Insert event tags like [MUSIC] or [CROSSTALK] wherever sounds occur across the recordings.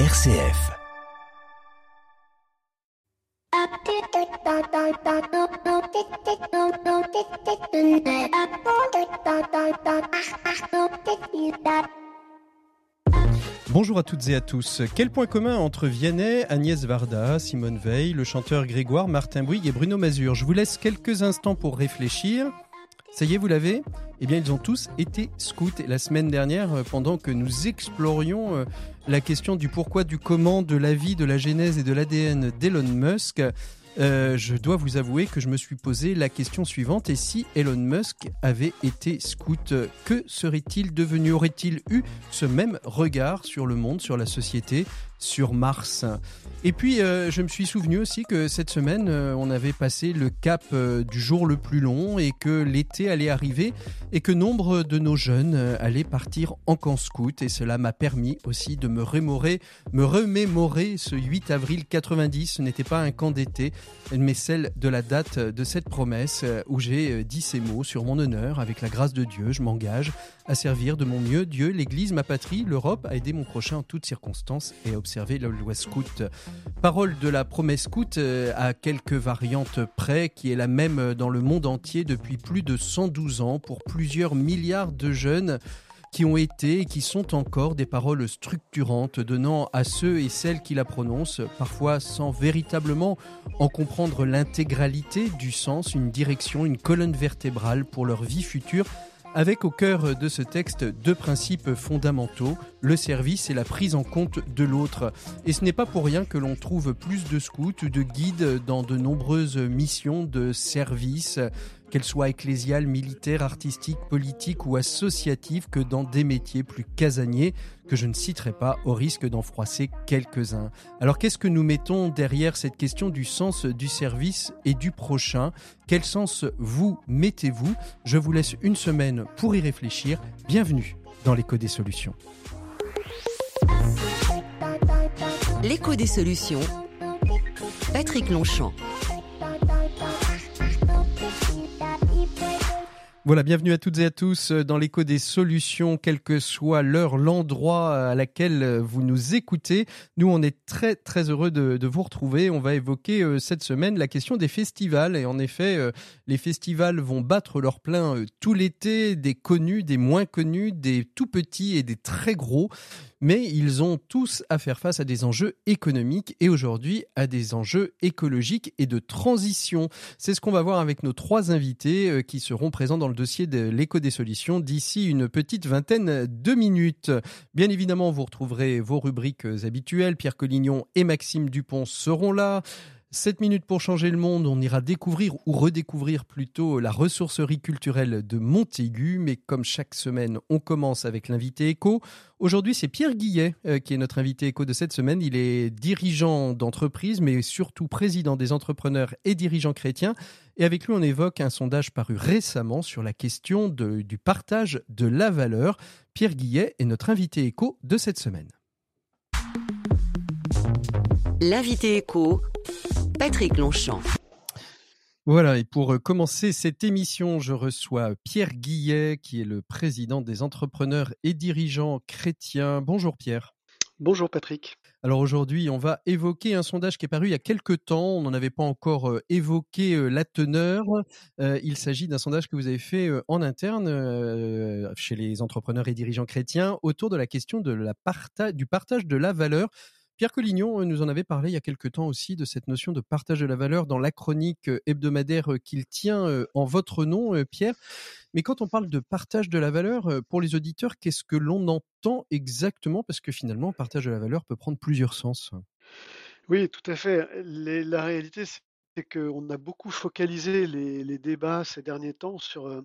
RCF. Bonjour à toutes et à tous. Quel point commun entre Vianney, Agnès Varda, Simone Veil, le chanteur Grégoire, Martin Bouygues et Bruno Mazur? Je vous laisse quelques instants pour réfléchir. Ça y est, vous l'avez? Eh bien, ils ont tous été scouts. La semaine dernière, euh, pendant que nous explorions euh, la question du pourquoi, du comment, de la vie, de la genèse et de l'ADN d'Elon Musk, euh, je dois vous avouer que je me suis posé la question suivante et si Elon Musk avait été scout, que serait-il devenu? Aurait-il eu ce même regard sur le monde, sur la société, sur Mars. Et puis, euh, je me suis souvenu aussi que cette semaine, euh, on avait passé le cap du jour le plus long et que l'été allait arriver et que nombre de nos jeunes allaient partir en camp scout. Et cela m'a permis aussi de me remémorer, me remémorer ce 8 avril 90. Ce n'était pas un camp d'été, mais celle de la date de cette promesse euh, où j'ai euh, dit ces mots sur mon honneur, avec la grâce de Dieu, je m'engage à servir de mon mieux Dieu, l'Église, ma patrie, l'Europe, à aider mon prochain en toutes circonstances et à observer la loi scout. Parole de la promesse scout euh, à quelques variantes près, qui est la même dans le monde entier depuis plus de 112 ans pour plusieurs milliards de jeunes qui ont été et qui sont encore des paroles structurantes, donnant à ceux et celles qui la prononcent, parfois sans véritablement en comprendre l'intégralité du sens, une direction, une colonne vertébrale pour leur vie future, avec au cœur de ce texte deux principes fondamentaux, le service et la prise en compte de l'autre. Et ce n'est pas pour rien que l'on trouve plus de scouts ou de guides dans de nombreuses missions de service, qu'elles soient ecclésiales, militaires, artistiques, politiques ou associatives, que dans des métiers plus casaniers que je ne citerai pas au risque d'en froisser quelques-uns. Alors qu'est-ce que nous mettons derrière cette question du sens du service et du prochain? Quel sens vous mettez-vous? Je vous laisse une semaine pour y réfléchir. Bienvenue dans l'écho des solutions. L'écho des solutions. Patrick Longchamp. Voilà, bienvenue à toutes et à tous dans l'écho des solutions, quel que soit l'heure, l'endroit à laquelle vous nous écoutez. Nous, on est très très heureux de, vous retrouver. On va évoquer euh, cette semaine la question des festivals. Et en effet, euh, les festivals vont battre leur plein euh, tout l'été, des connus, des moins connus, des tout petits et des très gros mais ils ont tous à faire face à des enjeux économiques et aujourd'hui à des enjeux écologiques et de transition. C'est ce qu'on va voir avec nos trois invités euh, qui seront présents dans le dossier de l'éco des solutions d'ici une petite vingtaine de minutes. Bien évidemment, vous retrouverez vos rubriques habituelles. Pierre Collignon et Maxime Dupont seront là. 7 minutes pour changer le monde, on ira découvrir ou redécouvrir plutôt la ressourcerie culturelle de Montaigu, mais comme chaque semaine, on commence avec l'invité éco. Aujourd'hui, c'est Pierre Guillet euh, qui est notre invité éco de cette semaine. Il est dirigeant d'entreprise, mais surtout président des entrepreneurs et dirigeants chrétiens. Et avec lui, on évoque un sondage paru récemment sur la question du partage de la valeur. Pierre Guillet est notre invité éco de cette semaine. L'invité éco Patrick Longchamp. Voilà, et pour euh, commencer cette émission, je reçois Pierre Guillet, qui est le président des entrepreneurs et dirigeants chrétiens. Bonjour Pierre. Bonjour Patrick. Alors aujourd'hui, on va évoquer un sondage qui est paru il y a quelques temps. On n'en avait pas encore euh, évoqué euh, la teneur. il s'agit d'un sondage que vous avez fait en interne chez les entrepreneurs et dirigeants chrétiens autour de la question de la du partage de la valeur. Pierre Collignon euh, nous en avait parlé il y a quelque temps aussi de cette notion de partage de la valeur dans la chronique euh, hebdomadaire euh, qu'il tient en votre nom, Pierre. Mais quand on parle de partage de la valeur, pour les auditeurs, qu'est-ce que l'on entend exactement? Parce que finalement, partage de la valeur peut prendre plusieurs sens. Oui, tout à fait. la réalité, c'est qu'on a beaucoup focalisé les, débats ces derniers temps sur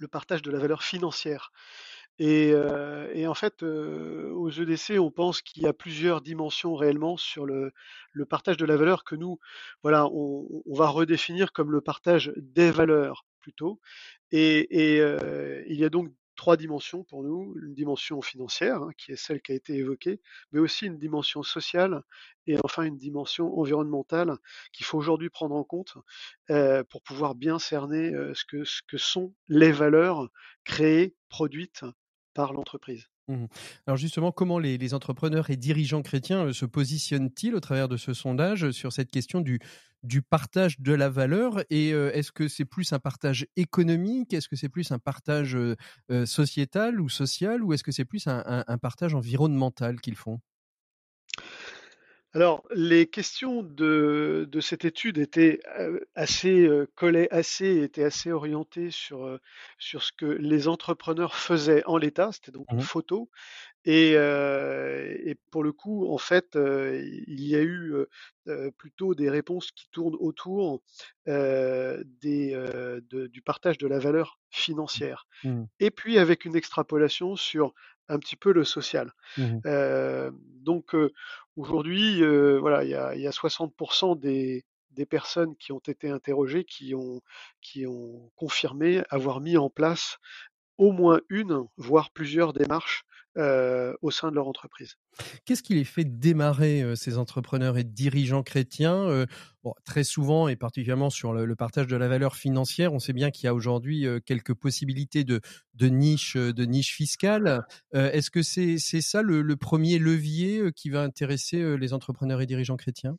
le partage de la valeur financière. Et, en fait, aux EDC, on pense qu'il y a plusieurs dimensions réellement sur le, partage de la valeur que nous, voilà, on, va redéfinir comme le partage des valeurs plutôt. Et, il y a donc trois dimensions pour nous, une dimension financière, hein, qui est celle qui a été évoquée, mais aussi une dimension sociale et enfin une dimension environnementale qu'il faut aujourd'hui prendre en compte pour pouvoir bien cerner ce, que, ce que sont les valeurs créées, produites par l'entreprise. Mmh Alors justement, comment les, entrepreneurs et dirigeants chrétiens euh, se positionnent-ils au travers de ce sondage sur cette question du, partage de la valeur Et euh, est-ce que c'est plus un partage économique Est-ce que c'est plus un partage euh, sociétal ou social Ou est-ce que c'est plus un partage environnemental qu'ils font? Alors, les questions de, de cette étude étaient assez assez, étaient assez orientées sur, sur ce que les entrepreneurs faisaient en l'état, c'était donc une mmh photo. Et, et pour le coup, en fait, il y a eu plutôt des réponses qui tournent autour des, du partage de la valeur financière. mmh. Et puis avec une extrapolation sur un petit peu le social. Mmh donc aujourd'hui, voilà, il y a, il y a 60% des, personnes qui ont été interrogées qui ont confirmé avoir mis en place au moins une, voire plusieurs démarches au sein de leur entreprise. Qu'est-ce qui les fait démarrer ces entrepreneurs et dirigeants chrétiens Très souvent, et particulièrement sur le, partage de la valeur financière, on sait bien qu'il y a aujourd'hui quelques possibilités de, de niche de niche fiscale. Est-ce que c'est ça le, premier levier qui va intéresser les entrepreneurs et dirigeants chrétiens?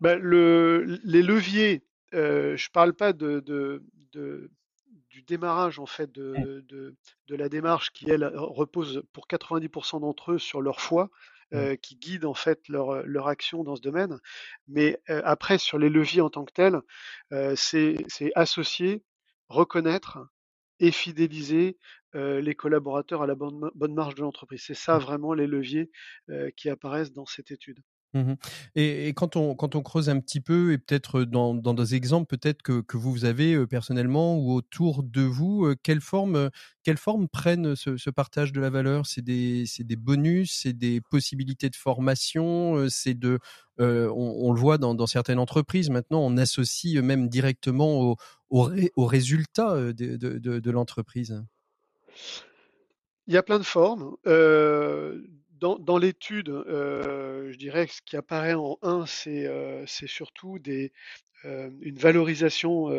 Ben, le, Les leviers, je ne parle pas de, de du démarrage en fait de, de, la démarche qui elle repose pour 90% d'entre eux sur leur foi, euh, qui guide en fait leur, leur, action dans ce domaine. Mais euh, après sur les leviers en tant que tels, euh, c'est associer, reconnaître et fidéliser les collaborateurs à la bonne, bonne marge de l'entreprise. C'est ça vraiment les leviers qui apparaissent dans cette étude. Mmh et, quand, on, quand on creuse un petit peu, et peut-être dans, dans des exemples peut-être que, que vous avez personnellement ou autour de vous, quelle, forme, quelle forme prennent ce, partage de la valeur? C'est des, des bonus, c'est des possibilités de formation, c'est de, on, le voit dans, certaines entreprises maintenant, on associe même directement au, au, au résultat de, de, l'entreprise? Il y a plein de formes. Dans, l'étude, euh, je dirais que ce qui apparaît en un, c'est euh, surtout des, euh, une valorisation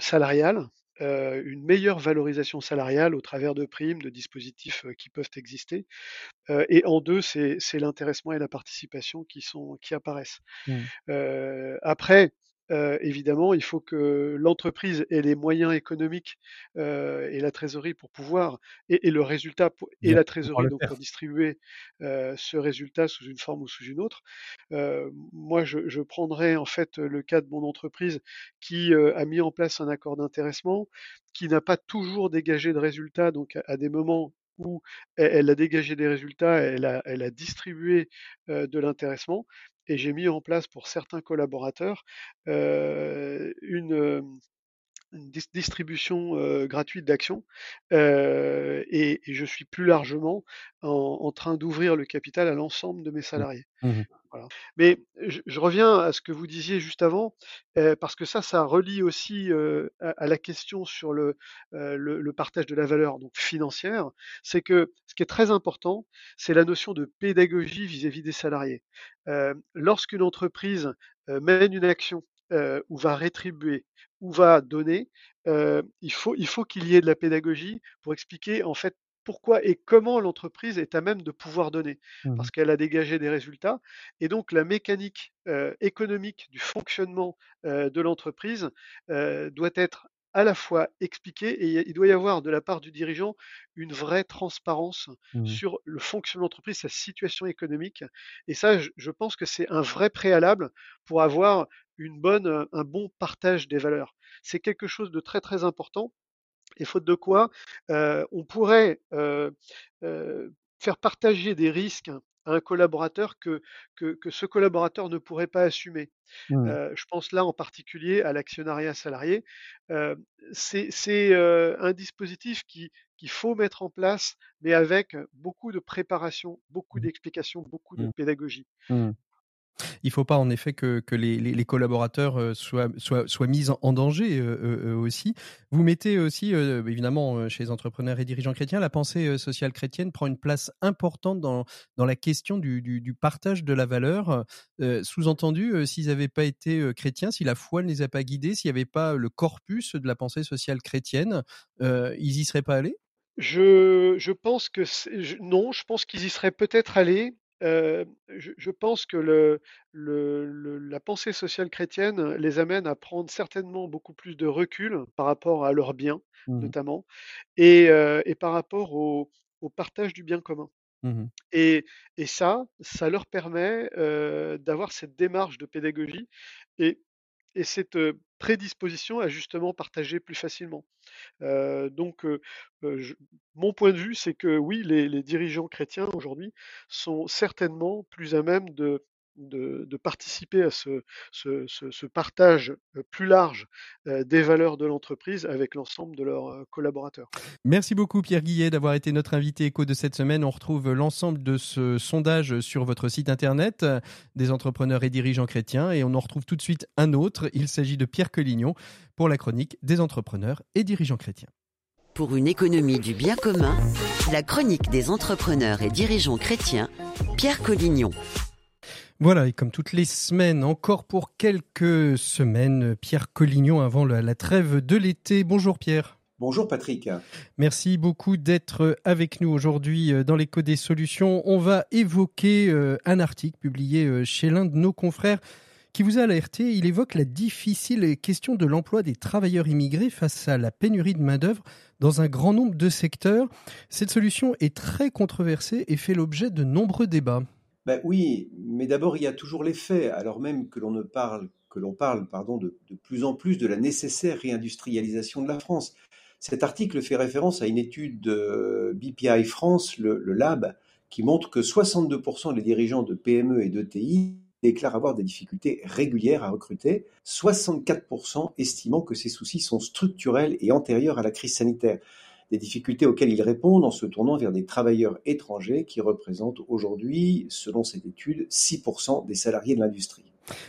salariale, une meilleure valorisation salariale au travers de primes, de dispositifs qui peuvent exister. et en deux, c'est l'intéressement et la participation qui, sont, qui apparaissent. Mmh. après, euh, évidemment, il faut que l'entreprise ait les moyens économiques euh, et la trésorerie pour pouvoir, et, le résultat et la trésorerie donc, pour distribuer euh, ce résultat sous une forme ou sous une autre. moi, je, je, prendrais en fait le cas de mon entreprise qui a mis en place un accord d'intéressement, qui n'a pas toujours dégagé de résultats, donc à, des moments où elle, a dégagé des résultats, elle a, elle a distribué de l'intéressement, et j'ai mis en place pour certains collaborateurs une, distribution gratuite d'actions et, je suis plus largement en, train d'ouvrir le capital à l'ensemble de mes mmh. salariés. Mmh Mais je, reviens à ce que vous disiez juste avant, parce que ça, ça relie aussi à, la question sur le, le, partage de la valeur donc financière. C'est que ce qui est très important, c'est la notion de pédagogie vis-à-vis des salariés. Lorsqu'une entreprise mène une action ou va rétribuer ou va donner, il faut il faut qu'il y ait de la pédagogie pour expliquer en fait pourquoi et comment l'entreprise est à même de pouvoir donner, mmh parce qu'elle a dégagé des résultats. Et donc la mécanique économique du fonctionnement de l'entreprise doit être à la fois expliqué et il doit y avoir de la part du dirigeant une vraie transparence mmh sur le fonctionnement de l'entreprise, sa situation économique. Et ça, je, pense que c'est un vrai préalable pour avoir une bonne, un bon partage des valeurs. C'est quelque chose de très très important. Et faute de quoi, on pourrait faire partager des risques à un collaborateur que, que, ce collaborateur ne pourrait pas assumer. Mmh. je pense là en particulier à l'actionnariat salarié. c'est un dispositif qui qu'il faut mettre en place, mais avec beaucoup de préparation, beaucoup mmh. d'explications, beaucoup de mmh. Il ne faut pas en effet que, les, collaborateurs euh, soient, mis en, danger euh, aussi. Vous mettez aussi, euh, évidemment, chez les entrepreneurs et dirigeants chrétiens, la pensée sociale chrétienne prend une place importante dans, la question du, partage de la valeur. Sous-entendu, s'ils n'avaient pas été chrétiens, si la foi ne les a pas guidés, s'il n'y avait pas le corpus de la pensée sociale chrétienne, ils n'y seraient pas allés? Je pense que non, je pense qu'ils y seraient peut-être allés. Euh, je, je, pense que le, le, le, la pensée sociale chrétienne les amène à prendre certainement beaucoup plus de recul par rapport à leurs biens, mmh. notamment, et, euh, et, par rapport au, au, partage du bien commun. Mmh. Et, et, ça, ça leur permet euh, d'avoir cette démarche de pédagogie et, et cette prédisposition à justement partager plus facilement. Donc, mon point de vue, c'est que oui, les dirigeants chrétiens aujourd'hui sont certainement plus à même de, de, de participer à ce, ce, ce, ce, partage plus large des valeurs de l'entreprise avec l'ensemble de leurs collaborateurs. Merci beaucoup Pierre Guillet d'avoir été notre invité éco de cette semaine. On retrouve l'ensemble de ce sondage sur votre site internet des entrepreneurs et dirigeants chrétiens et on en retrouve tout de suite un autre. Il s'agit de Pierre Collignon pour la chronique des entrepreneurs et dirigeants chrétiens. Pour une économie du bien commun, la chronique des entrepreneurs et dirigeants chrétiens, Pierre Collignon. Voilà, et comme toutes les semaines, encore pour quelques semaines, Pierre Collignon avant la, trêve de l'été. Bonjour Pierre. Bonjour Patrick. Merci beaucoup d'être avec nous aujourd'hui euh, dans l'écho des solutions. On va évoquer euh, un article publié euh, chez l'un de nos confrères qui vous a alerté. Il évoque la difficile question de l'emploi des travailleurs immigrés face à la pénurie de main-d'œuvre dans un grand nombre de secteurs. Cette solution est très controversée et fait l'objet de nombreux débats. Ben oui, mais d'abord il y a toujours les faits, alors même que l'on ne parle que l'on parle pardon, de, de, plus en plus de la nécessaire réindustrialisation de la France. Cet article fait référence à une étude de BPI France, le, le Lab, qui montre que 62% des dirigeants de PME et d'ETI déclarent avoir des difficultés régulières à recruter, 64% estimant que ces soucis sont structurels et antérieurs à la crise sanitaire des difficultés auxquelles ils répondent en se tournant vers des travailleurs étrangers qui représentent aujourd'hui, selon cette étude, 6% des salariés de l'industrie.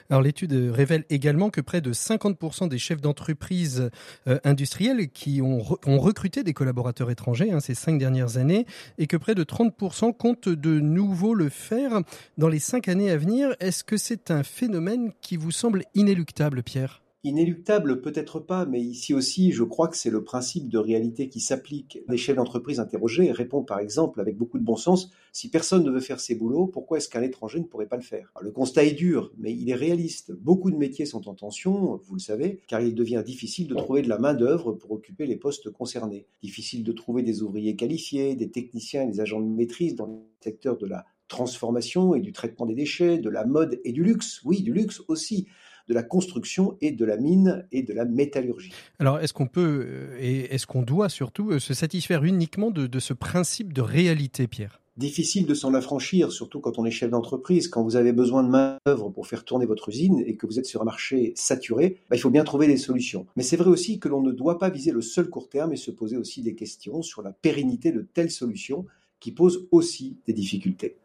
Alors l'étude révèle également que près de 50% des chefs d'entreprise euh, industriels qui ont, recruté des collaborateurs étrangers hein, ces cinq dernières années et que près de 30% comptent de nouveau le faire dans les cinq années à venir. Est-ce que c'est un phénomène qui vous semble inéluctable, Pierre? Inéluctable, peut-être pas, mais ici aussi, je crois que c'est le principe de réalité qui s'applique. Les chefs d'entreprise interrogés répondent par exemple avec beaucoup de bon sens si personne ne veut faire ses boulots, pourquoi est-ce qu'un étranger ne pourrait pas le faire? Le constat est dur, mais il est réaliste. Beaucoup de métiers sont en tension, vous le savez, car il devient difficile de trouver de la main-d'œuvre pour occuper les postes concernés. Difficile de trouver des ouvriers qualifiés, des techniciens et des agents de maîtrise dans le secteur de la transformation et du traitement des déchets, de la mode et du luxe. Oui, du luxe aussi de la construction et de la mine et de la métallurgie. Alors, est-ce qu'on peut euh, et est-ce qu'on doit surtout euh, se satisfaire uniquement de, de ce principe de réalité, Pierre? Difficile de s'en affranchir, surtout quand on est chef d'entreprise. Quand vous avez besoin de main-d'œuvre pour faire tourner votre usine et que vous êtes sur un marché saturé, bah, il faut bien trouver des solutions. Mais c'est vrai aussi que l'on ne doit pas viser le seul court terme et se poser aussi des questions sur la pérennité de telles solutions qui posent aussi des difficultés.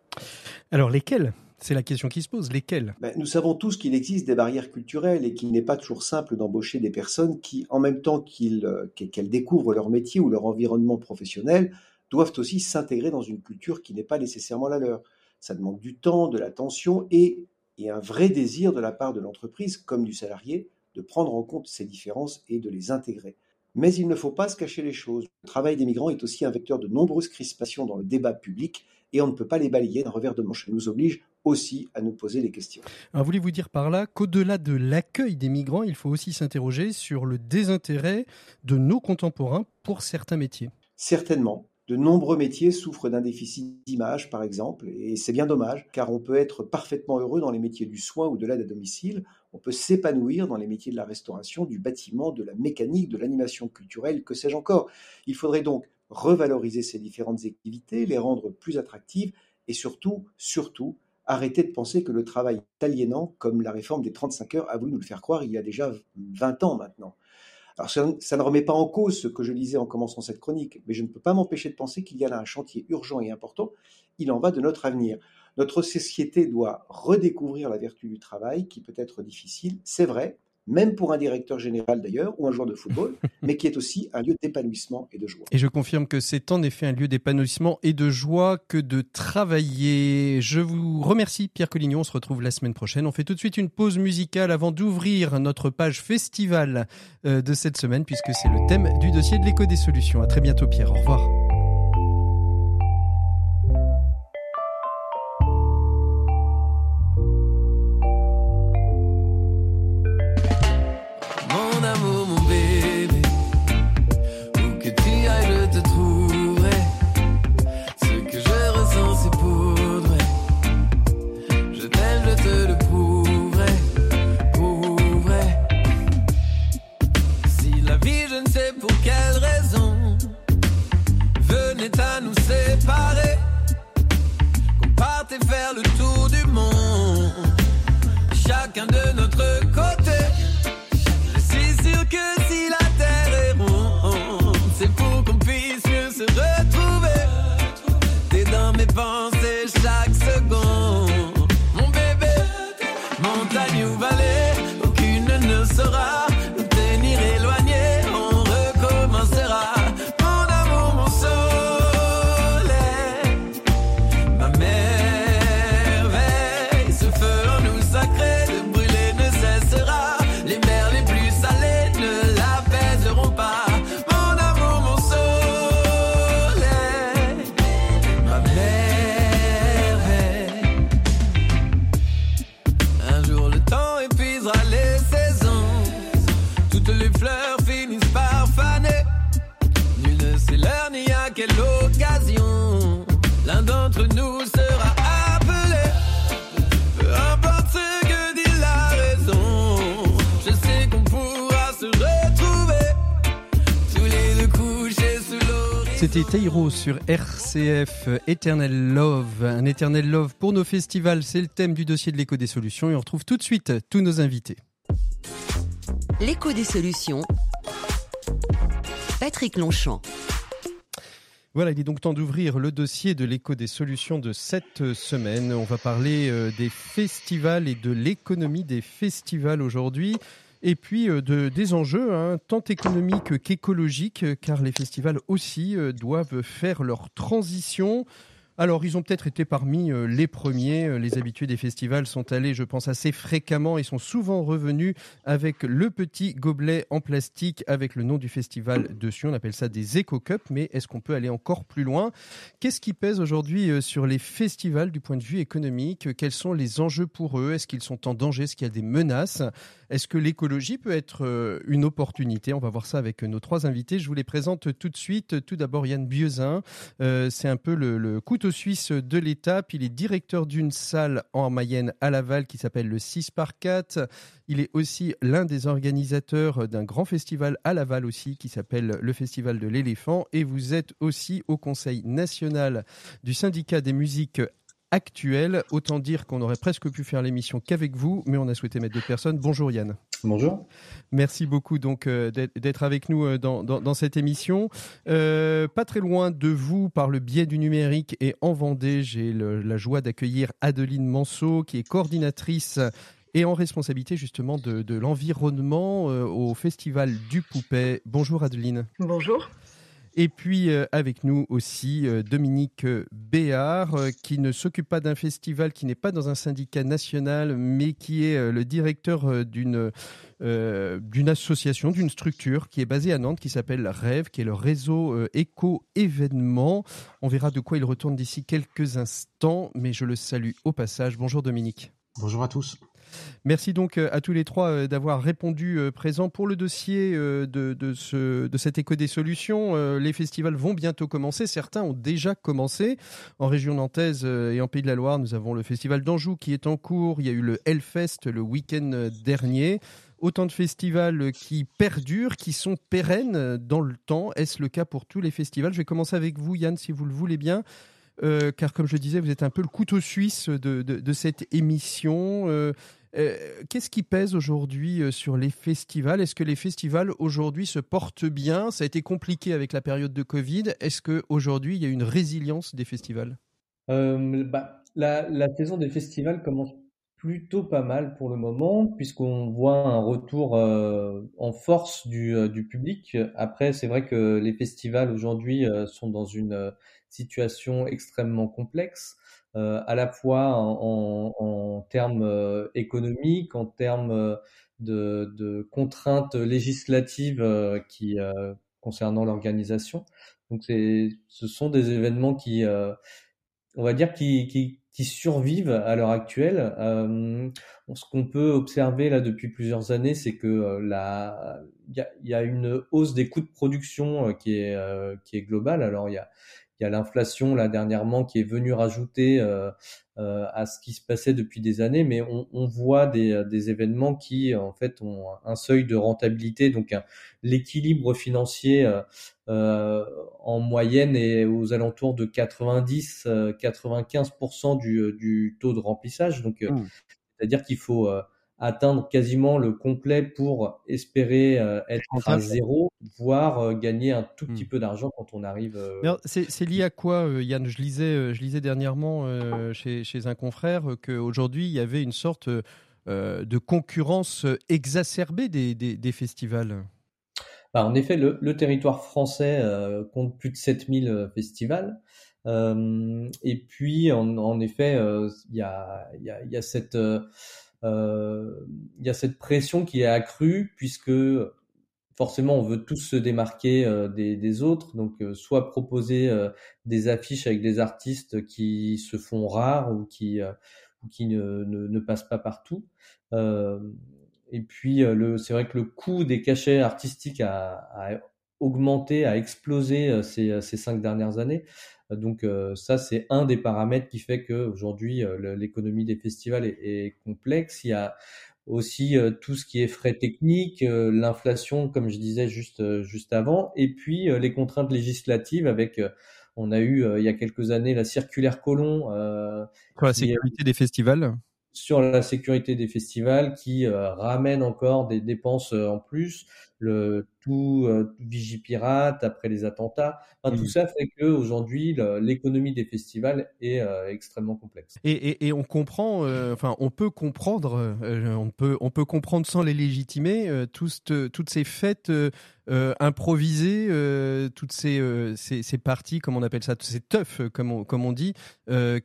Alors lesquelles? C'est la question qui se pose. Lesquelles ben, Nous savons tous qu'il existe des barrières culturelles et qu'il n'est pas toujours simple d'embaucher des personnes qui, en même temps euh, qu'elles découvrent leur métier ou leur environnement professionnel, doivent aussi s'intégrer dans une culture qui n'est pas nécessairement la leur. Ça demande du temps, de l'attention et, un vrai désir de la part de l'entreprise comme du salarié de prendre en compte ces différences et de les intégrer. Mais il ne faut pas se cacher les choses. Le travail des migrants est aussi un vecteur de nombreuses crispations dans le débat public et on ne peut pas les balayer d'un revers de manche. Nous oblige aussi à nous poser des questions. voulez-vous dire par là qu'au-delà de l'accueil des migrants, il faut aussi s'interroger sur le désintérêt de nos contemporains pour certains métiers? Certainement. De nombreux métiers souffrent d'un déficit d'image, par exemple, et c'est bien dommage, car on peut être parfaitement heureux dans les métiers du soin ou de l'aide à domicile, on peut s'épanouir dans les métiers de la restauration, du bâtiment, de la mécanique, de l'animation culturelle, que sais-je encore. Il faudrait donc revaloriser ces différentes activités, les rendre plus attractives et surtout, surtout, arrêter de penser que le travail est aliénant, comme la réforme des 35 heures a voulu nous le faire croire il y a déjà 20 ans maintenant. Alors ça, ne remet pas en cause ce que je disais en commençant cette chronique, mais je ne peux pas m'empêcher de penser qu'il y a là un chantier urgent et important. Il en va de notre avenir. Notre société doit redécouvrir la vertu du travail, qui peut être difficile, c'est vrai, même pour un directeur général d'ailleurs, ou un joueur de football, [LAUGHS] mais qui est aussi un lieu d'épanouissement et de joie. Et je confirme que c'est en effet un lieu d'épanouissement et de joie que de travailler. Je vous remercie Pierre Collignon, on se retrouve la semaine prochaine. On fait tout de suite une pause musicale avant d'ouvrir notre page festival euh, de cette semaine, puisque c'est le thème du dossier de l'écho des solutions. À très bientôt Pierre, au revoir. C'était Teiro sur RCF, Eternal Love. Un Eternal Love pour nos festivals, c'est le thème du dossier de l'écho des solutions et on retrouve tout de suite tous nos invités. L'écho des solutions. Patrick Longchamp. Voilà, il est donc temps d'ouvrir le dossier de l'écho des solutions de cette semaine. On va parler euh, des festivals et de l'économie des festivals aujourd'hui. Et puis euh, de, des enjeux, hein, tant économiques qu'écologiques, car les festivals aussi euh, doivent faire leur transition. Alors, ils ont peut-être été parmi euh, les premiers. Euh, Les habitués des festivals sont allés, je pense, assez fréquemment et sont souvent revenus avec le petit gobelet en plastique avec le nom du festival dessus. On appelle ça des éco-cups, mais est-ce qu'on peut aller encore plus loin? Qu'est-ce qui pèse aujourd'hui euh, sur les festivals du point de vue économique? Quels sont les enjeux pour eux? Est-ce qu'ils sont en danger? Est-ce qu'il y a des menaces? Est-ce que l'écologie peut être une opportunité? On va voir ça avec nos trois invités. Je vous les présente tout de suite. Tout d'abord, Yann Bieusin. Euh, c'est un peu le, le couteau suisse de l'étape. Il est directeur d'une salle en Mayenne à Laval qui s'appelle le 6 par 4. Il est aussi l'un des organisateurs d'un grand festival à Laval aussi qui s'appelle le Festival de l'éléphant. Et vous êtes aussi au Conseil national du syndicat des musiques actuelles. Autant dire qu'on aurait presque pu faire l'émission qu'avec vous, mais on a souhaité mettre deux personnes. Bonjour Yann. Bonjour. Merci beaucoup donc euh, d'être avec nous euh, dans, dans, dans cette émission. Euh, pas très loin de vous, par le biais du numérique et en Vendée, j'ai la joie d'accueillir Adeline Manceau, qui est coordinatrice et en responsabilité justement de, de l'environnement au Festival du Poupet. Bonjour Adeline. Bonjour. Et puis euh, avec nous aussi euh, Dominique Béard, euh, qui ne s'occupe pas d'un festival, qui n'est pas dans un syndicat national, mais qui est le directeur d'une d'une association, d'une structure qui est basée à Nantes, qui s'appelle Rêve, qui est le réseau euh, éco-événement. On verra de quoi il retourne d'ici quelques instants, mais je le salue au passage. Bonjour Dominique. Bonjour à tous. Merci donc euh, à tous les trois euh, d'avoir répondu euh, présent pour le dossier de, de, ce, de des solutions. Les festivals vont bientôt commencer. Certains ont déjà commencé. En région nantaise et en Pays de la Loire, nous avons le festival d'Anjou qui est en cours. Il y a eu le Hellfest le week-end dernier. Autant de festivals qui perdurent, qui sont pérennes dans le temps. Est-ce le cas pour tous les festivals? Je vais commencer avec vous, Yann, si vous le voulez bien. Euh, car comme je disais, vous êtes un peu le couteau suisse de, de, cette émission. Euh, euh, Qu'est-ce qui pèse aujourd'hui sur les festivals? Est-ce que les festivals aujourd'hui se portent bien? Ça a été compliqué avec la période de Covid. Est-ce qu'aujourd'hui il y a une résilience des festivals? Bah, la, la saison des festivals commence plutôt pas mal pour le moment, puisqu'on voit un retour en force du, du public. Après, c'est vrai que les festivals aujourd'hui sont dans une situation extrêmement complexe, euh, à la fois en, en, en termes euh, économiques, en termes euh, de, de contraintes législatives euh, qui euh, concernant l'organisation. Donc, ce sont des événements qui, on va dire, qui, qui, qui survivent à l'heure actuelle. Ce qu'on peut observer là depuis plusieurs années, c'est que la, il y a, y a une hausse des coûts de production qui est, qui est globale. Alors, il y a, il y a l'inflation là dernièrement qui est venue rajouter à ce qui se passait depuis des années, mais on, on voit des, des, événements qui en fait ont un seuil de rentabilité, donc l'équilibre financier en moyenne est aux alentours de 90-95% du, du, taux de remplissage. Donc, mmh. c'est-à-dire qu'il faut atteindre quasiment le complet pour espérer euh, être à zéro, voire euh, gagner un tout petit hmm. peu d'argent quand on arrive. Euh, c'est lié à quoi, Yann? Je lisais, je lisais dernièrement chez, chez, un confrère qu'aujourd'hui, il y avait une sorte de concurrence exacerbée des, des, festivals. Bah, en effet, le, le territoire français compte plus de 7000 festivals. et puis, en, en effet, il y, a, y, a, y a cette il y a cette pression qui est accrue puisque forcément on veut tous se démarquer euh, des, autres, donc euh, soit proposer des affiches avec des artistes qui se font rares ou qui, ne, passent pas partout. et puis c'est vrai que le coût des cachets artistiques a, augmenté, a explosé ces cinq dernières années. Donc euh, ça, c'est un des paramètres qui fait qu'aujourd'hui, euh, l'économie des festivals est, complexe. Il y a aussi euh, tout ce qui est frais techniques, l'inflation, comme je disais juste, juste avant, et puis les contraintes législatives avec... on a eu il y a quelques années la circulaire Colomb. Pour la sécurité des festivals sur la sécurité des festivals qui ramène encore des dépenses en plus le tout euh, Vigipirate après les attentats. Tout mmh. ça fait que aujourd'hui l'économie des festivals est euh, extrêmement complexe. Et, et, on comprend, euh, enfin on peut comprendre, on peut on peut comprendre sans les légitimer toutes ces fêtes improvisées, toutes ces, ces, ces parties, comme on appelle ça, ces teufs, comme on, comme on dit,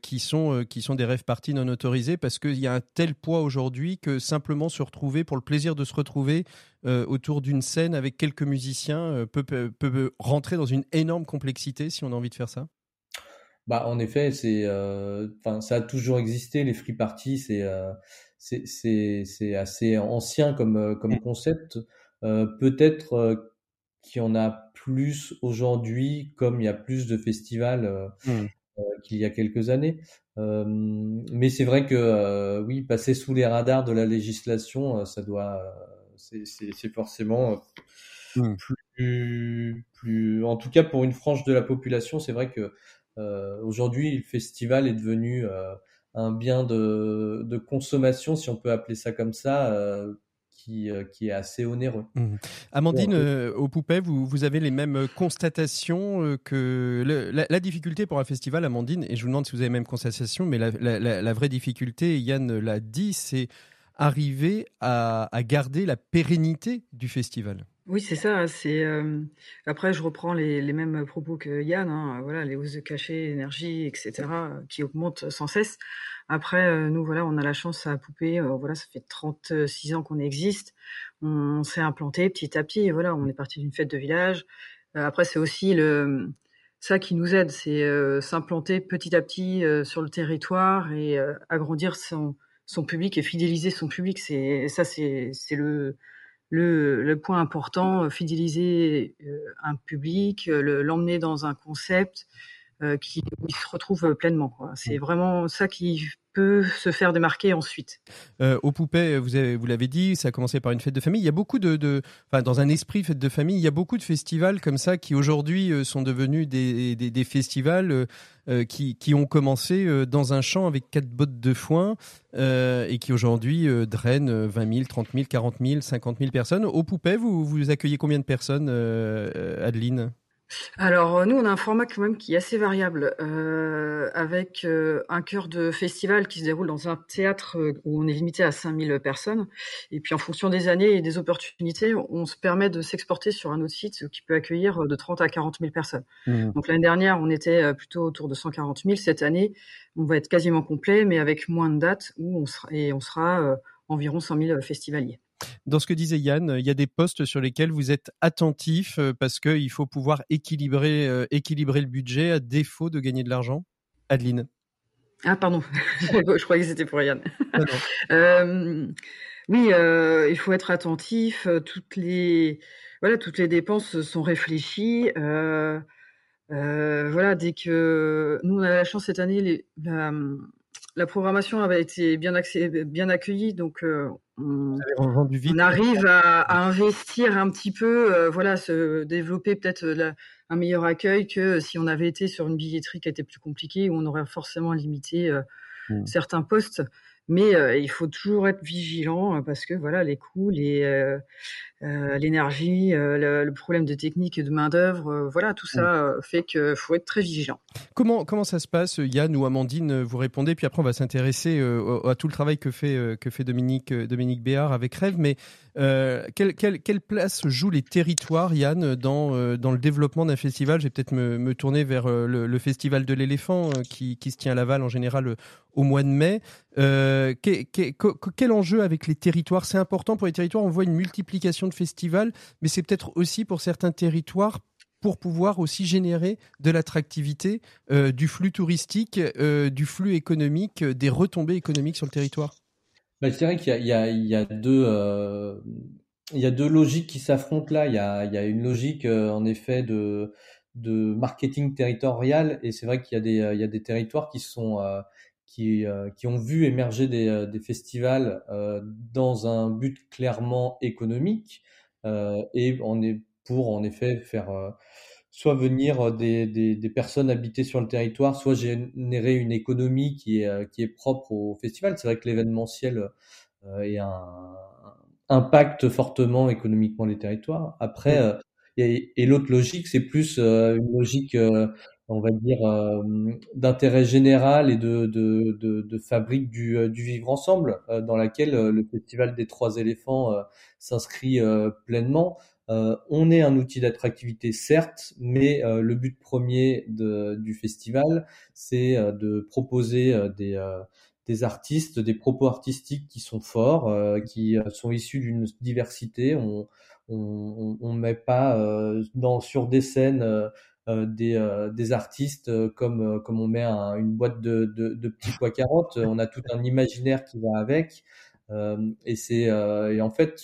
qui sont qui sont des rêves parties non autorisées parce qu'il y a un tel poids aujourd'hui que simplement se retrouver pour le plaisir de se retrouver autour d'une scène avec quelques musiciens euh, peut, peut, rentrer dans une énorme complexité si on a envie de faire ça? Bah, en effet, c'est, euh, enfin, ça a toujours existé. Les free parties, c'est, euh, c'est, c'est, assez ancien comme, comme concept. peut-être qu'il y en a plus aujourd'hui, comme il y a plus de festivals mmh. qu'il y a quelques années. mais c'est vrai que oui, passer sous les radars de la législation, ça doit, c'est forcément mmh. plus, plus, en tout cas pour une frange de la population, c'est vrai que euh, aujourd'hui le festival est devenu euh, un bien de, de, consommation, si on peut appeler ça comme ça, euh, qui, euh, qui, est assez onéreux. Mmh. Amandine, euh, au Poupet, vous, vous, avez les mêmes constatations que le, la, difficulté pour un festival, Amandine, et je vous demande si vous avez les mêmes constatations, mais la, la, la vraie difficulté, Yann l'a dit, c'est arriver à, garder la pérennité du festival. Oui, c'est ça. C'est euh, après, je reprends les, mêmes propos que Yann. Hein, voilà, les hausses de cachet, énergie, etc., qui augmentent sans cesse. Après, euh, nous, voilà, on a la chance à Poupée. Euh, voilà, ça fait 36 ans qu'on existe. On, s'est implanté petit à petit. voilà, on est parti d'une fête de village. après, c'est aussi le ça qui nous aide, c'est s'implanter petit à petit sur le territoire et agrandir son son public et fidéliser son public. C'est ça, c'est le, le, le point important. Fidéliser euh, un public, euh, l'emmener dans un concept qui où se retrouve pleinement. C'est mmh. vraiment ça qui peut se faire démarquer ensuite. Euh, au Poupet, vous avez, vous l'avez dit, ça a commencé par une fête de famille. Il y a beaucoup de, de enfin, dans un esprit fête de famille, il y a beaucoup de festivals comme ça qui aujourd'hui euh, sont devenus des, des, des festivals euh, qui, qui, ont commencé euh, dans un champ avec quatre bottes de foin euh, et qui aujourd'hui drainent 20 000, 30 000, 40 000, 50 000 personnes. Au Poupet, vous, vous accueillez combien de personnes, Adeline? Alors, euh, nous, on a un format quand même qui est assez variable, euh, avec euh, un cœur de festival qui se déroule dans un théâtre où on est limité à 5000 personnes. Et puis, en fonction des années et des opportunités, on se permet de s'exporter sur un autre site qui peut accueillir de 30 à 40 000 personnes. Mmh. Donc, l'année dernière, on était plutôt autour de 140 000. Cette année, on va être quasiment complet, mais avec moins de dates où on sera, et on sera environ 100 000 festivaliers. Dans ce que disait Yann, il y a des postes sur lesquels vous êtes attentif euh, parce qu'il faut pouvoir équilibrer, euh, équilibrer le budget à défaut de gagner de l'argent. Adeline. Ah, pardon, [LAUGHS] je croyais que c'était pour Yann. Ah [LAUGHS] euh, oui, il faut être attentif. Toutes les, voilà, toutes les dépenses sont réfléchies. voilà, dès que nous on a la chance cette année, les, la, programmation avait été bien, bien accueillie, donc on, on, arrive à, à, investir un petit peu, voilà, se développer peut-être un meilleur accueil que si on avait été sur une billetterie qui était plus compliquée où on aurait forcément limité mmh. certains postes. Mais euh, il faut toujours être vigilant euh, parce que voilà, les coûts, les, euh, l'énergie, le, problème de technique et de main d'œuvre, voilà, tout ça fait qu'il faut être très vigilant. Comment comment ça se passe, Yann ou Amandine Vous répondez, puis après on va s'intéresser à tout le travail que fait que fait Dominique Dominique Béard avec Rêve. Mais quelle, quelle, quelle, place jouent les territoires, Yann, dans dans le développement d'un festival? Je vais peut-être me, me, tourner vers le, le festival de l'éléphant qui, qui se tient à Laval en général au mois de mai. Euh, quel, enjeu avec les territoires? C'est important pour les territoires. On voit une multiplication de festivals, mais c'est peut-être aussi pour certains territoires pour pouvoir aussi générer de l'attractivité, euh, du flux touristique, euh, du flux économique, des retombées économiques sur le territoire. Bah, je dirais qu'il y, y, a deux, y a deux logiques qui s'affrontent là. Il y a, il y a une logique en effet de, de marketing territorial et c'est vrai qu'il y y a des territoires qui sont qui, euh, qui ont vu émerger des, euh, des festivals euh, dans un but clairement économique et on est pour en effet faire soit venir des, des, des, personnes habitées sur le territoire, soit générer une économie qui est, qui est propre au festival. C'est vrai que l'événementiel est un, impacte fortement économiquement les territoires. Après, et, et l'autre logique, c'est plus une logique on va dire, euh, d'intérêt général et de, de, de, de fabrique du, euh, du, vivre ensemble, euh, dans laquelle le Festival des Trois éléphants s'inscrit pleinement. on est un outil d'attractivité, certes, mais le but premier de, du festival, c'est de proposer des, des artistes, des propos artistiques qui sont forts, qui sont issus d'une diversité. On on, on, met pas dans sur des scènes euh, des, euh, des, artistes euh, comme, comme on met une boîte de, de, de petits pois carottes. On a tout un imaginaire qui va avec. et c'est et en fait,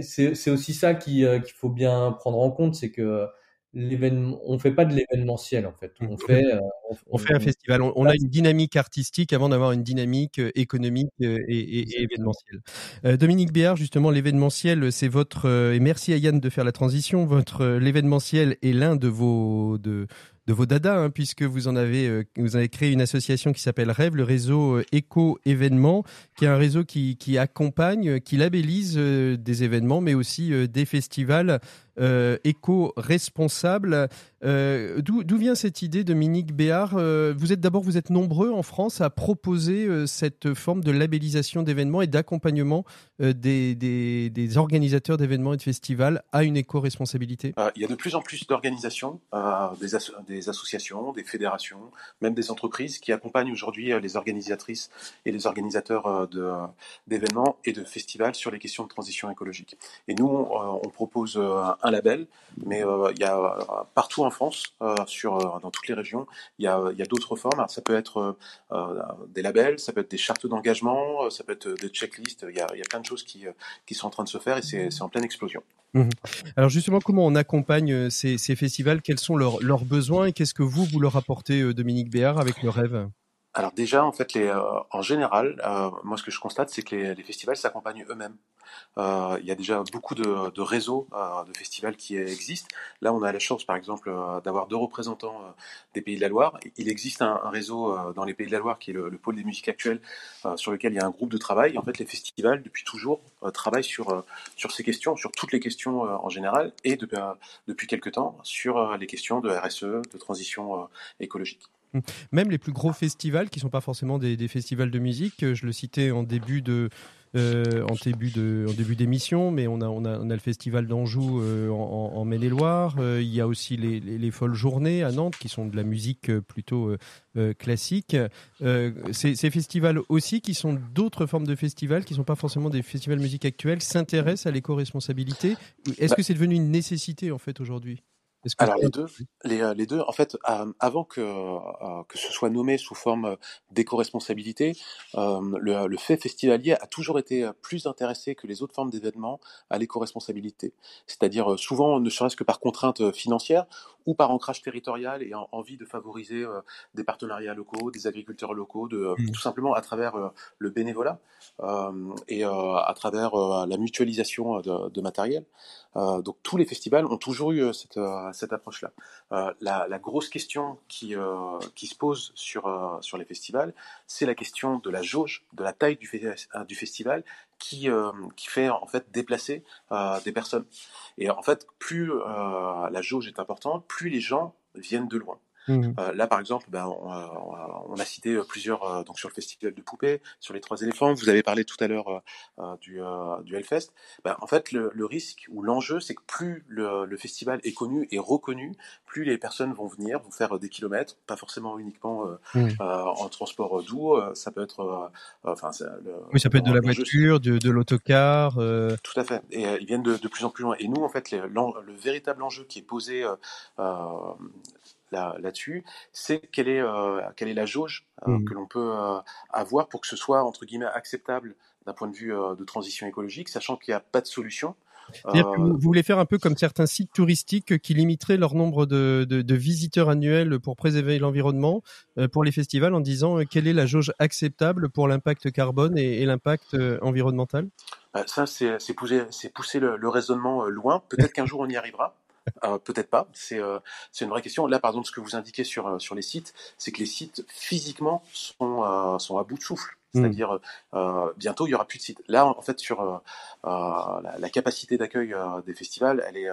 c'est aussi ça qu'il faut bien prendre en compte, c'est que l'événement, on fait pas de l'événementiel en fait. On fait, euh, on, fait un festival. On, a une dynamique artistique avant d'avoir une dynamique euh, économique euh, et, et, événementielle. Dominique Béard, justement, l'événementiel, c'est votre et merci à Yann de faire la transition. Votre l'événementiel est l'un de vos de de vos dadas, hein, puisque vous en avez, vous avez créé une association qui s'appelle Rêve, le réseau Éco Événements, qui est un réseau qui, qui accompagne, qui labellise des événements, mais aussi des festivals euh, éco-responsable. Euh, d'où vient cette idée, Dominique Béard euh, Vous êtes d'abord, vous êtes nombreux en France à proposer cette forme de labellisation d'événements et d'accompagnement des, organisateurs d'événements et de festivals à une éco-responsabilité? Il y a de plus en plus d'organisations, des, associations, des fédérations, même des entreprises qui accompagnent aujourd'hui les organisatrices et les organisateurs d'événements et de festivals sur les questions de transition écologique. Et nous, on propose un un label, mais euh, il y a euh, partout en France, euh, sur, dans toutes les régions, il y a, y a d'autres formes. ça peut être des labels, ça peut être des chartes d'engagement, ça peut être des checklists. Il y a, y a plein de choses qui, qui sont en train de se faire et c'est en pleine explosion. Mmh. Alors justement, comment on accompagne ces, ces festivals? Quels sont leurs, leurs besoins et qu'est-ce que vous, vous leur apportez, Dominique Béard, avec le rêve? Alors déjà, en fait, les, en général, moi ce que je constate, c'est que les, les festivals s'accompagnent eux-mêmes. Euh, il y a déjà beaucoup de, de réseaux euh, de festivals qui existent. Là, on a la chance, par exemple, euh, d'avoir deux représentants des Pays de la Loire. Il existe un, réseau dans les Pays de la Loire qui est le, pôle des musiques actuelles, sur lequel il y a un groupe de travail. En fait, les festivals, depuis toujours, travaillent sur, sur ces questions, sur toutes les questions en général, et depuis, depuis quelques temps, sur les questions de RSE, de transition écologique. Même les plus gros festivals, qui ne sont pas forcément des, festivals de musique, je le citais en début de, euh, en début de en début d'émission, mais on a, on a on a le festival d'Anjou euh, en, en Maine-et-Loire. Euh, il y a aussi les, les, les, folles journées à Nantes qui sont de la musique plutôt classique. Ces, ces, festivals aussi, qui sont d'autres formes de festivals, qui sont pas forcément des festivals musique actuels, s'intéressent à l'éco-responsabilité. Est-ce bah que c'est devenu une nécessité en fait aujourd'hui? Alors les deux, les, euh, les, deux, en fait, avant que, que ce soit nommé sous forme d'éco-responsabilité, le, le, fait festivalier a toujours été plus intéressé que les autres formes d'événements à l'éco-responsabilité. C'est-à-dire souvent, ne serait-ce que par contrainte financière, ou par ancrage territorial et envie de favoriser des partenariats locaux, des agriculteurs locaux, de, mmh. tout simplement à travers le bénévolat et à travers la mutualisation de, de matériel. donc tous les festivals ont toujours eu cette, cette approche-là. La, la, grosse question qui, qui se pose sur, sur les festivals, c'est la question de la jauge, de la taille du, du festival qui, euh, qui fait en fait déplacer euh, des personnes. Et en fait, plus euh, la jauge est importante, plus les gens viennent de loin. Mmh. Euh, là, par exemple, ben, on, on, a cité euh, plusieurs euh, donc sur le festival de poupées, sur les trois éléphants. Vous avez parlé tout à l'heure du, du Hellfest. Ben, en fait, le, le risque ou l'enjeu, c'est que plus le, le, festival est connu et reconnu, plus les personnes vont venir, vont faire des kilomètres, pas forcément uniquement mmh. en transport doux. Ça peut être, enfin, le, oui, ça peut être de la voiture, de, de l'autocar. Tout à fait. Et ils viennent de, de, plus en plus loin. Et nous, en fait, le véritable enjeu qui est posé là-dessus, c'est quelle est euh, quelle est la jauge euh, mmh. que l'on peut euh, avoir pour que ce soit entre guillemets acceptable d'un point de vue de transition écologique, sachant qu'il n'y a pas de solution. vous, voulez faire un peu comme certains sites touristiques qui limiteraient leur nombre de, de, visiteurs annuels pour préserver l'environnement pour les festivals en disant quelle est la jauge acceptable pour l'impact carbone et, l'impact environnemental? Bah, Ça, c'est pousser, pousser le, le raisonnement loin. Peut-être qu'un jour on y arrivera. Euh, peut-être pas. C'est euh, une vraie question. Là, par exemple, ce que vous indiquez sur euh, sur les sites, c'est que les sites physiquement sont sont à bout de souffle. Mmh. C'est-à-dire bientôt il y aura plus de sites. Là, en fait, sur la, la, capacité d'accueil des festivals, elle est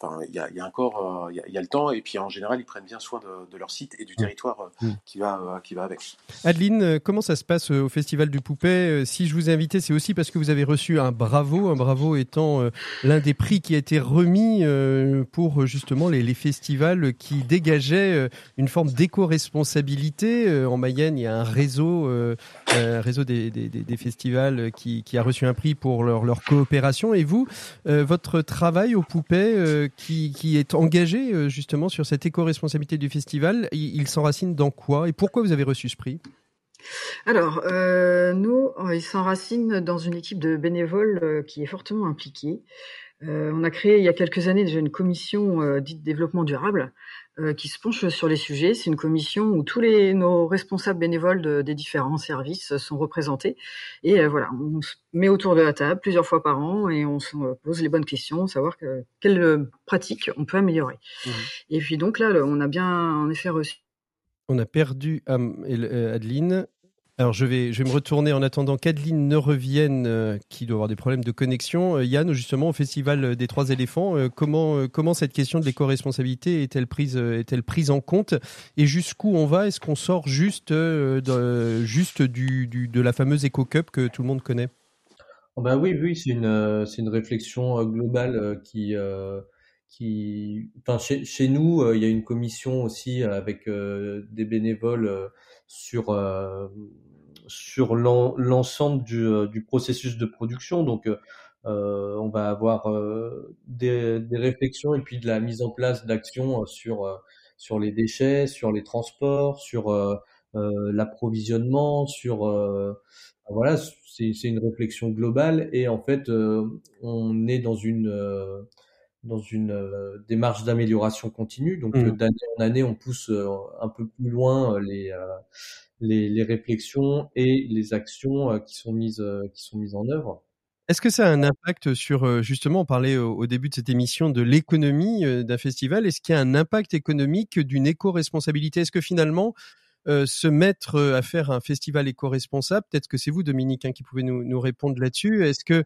Enfin, il y a, y a, encore, euh, il y, y, a le temps, et puis en général, ils prennent bien soin de, de leur site et du mmh. territoire euh, mmh. qui, va, euh, qui va avec. Adeline, comment ça se passe au Festival du Poupée Si je vous ai invité, c'est aussi parce que vous avez reçu un bravo, un bravo étant l'un des prix qui a été remis pour justement les, les festivals qui dégageaient une forme d'éco-responsabilité. En Mayenne, il y a un réseau, un réseau des, des, des, festivals qui, qui, a reçu un prix pour leur, leur coopération. Et vous, votre travail au Poupée, qui, est engagé euh, justement sur cette éco-responsabilité du festival. Il, s'enracine dans quoi et pourquoi vous avez reçu ce prix? Alors, euh, nous, euh, il s'enracine dans une équipe de bénévoles qui est fortement impliquée. on a créé il y a quelques années déjà une commission dite développement durable qui se penche sur les sujets. C'est une commission où tous les nos responsables bénévoles des différents services sont représentés. Et euh, voilà, on se met autour de la table plusieurs fois par an et on se pose les bonnes questions, savoir que, quelles pratiques on peut améliorer. Mmh. Et puis donc là, on a bien en effet reçu. On a perdu euh, Adeline. Alors je vais, je vais me retourner en attendant qu'Adeline ne revienne, euh, qui doit avoir des problèmes de connexion. Euh, Yann, justement, au Festival des Trois Éléphants, euh, comment, comment cette question de l'éco-responsabilité est-elle prise, est-elle prise en compte Et jusqu'où on va? Est-ce qu'on sort juste, de, juste du, de la fameuse éco-cup que tout le monde connaît? Oh bah Oui, oui c'est une, c'est une réflexion globale qui... qui, enfin, chez, chez nous, il y a une commission aussi avec des bénévoles sur sur l'ensemble du, euh, du, processus de production. Donc, euh, euh on va avoir des, des, réflexions et puis de la mise en place d'actions sur sur les déchets, sur les transports, sur l'approvisionnement, sur voilà, c'est une réflexion globale et en fait, on est dans une dans une démarche d'amélioration continue. Donc mmh. d'année en année, on pousse un peu plus loin les les, les, réflexions et les actions euh, qui sont mises euh, qui sont mises en œuvre. Est-ce que ça a un impact sur, euh, justement, on parlait au, début de cette émission de l'économie d'un festival, est-ce qu'il y a un impact économique d'une éco-responsabilité? Est-ce que finalement, se mettre à faire un festival éco-responsable, peut-être que c'est vous, Dominique, hein, qui pouvez nous, nous répondre là-dessus, est-ce que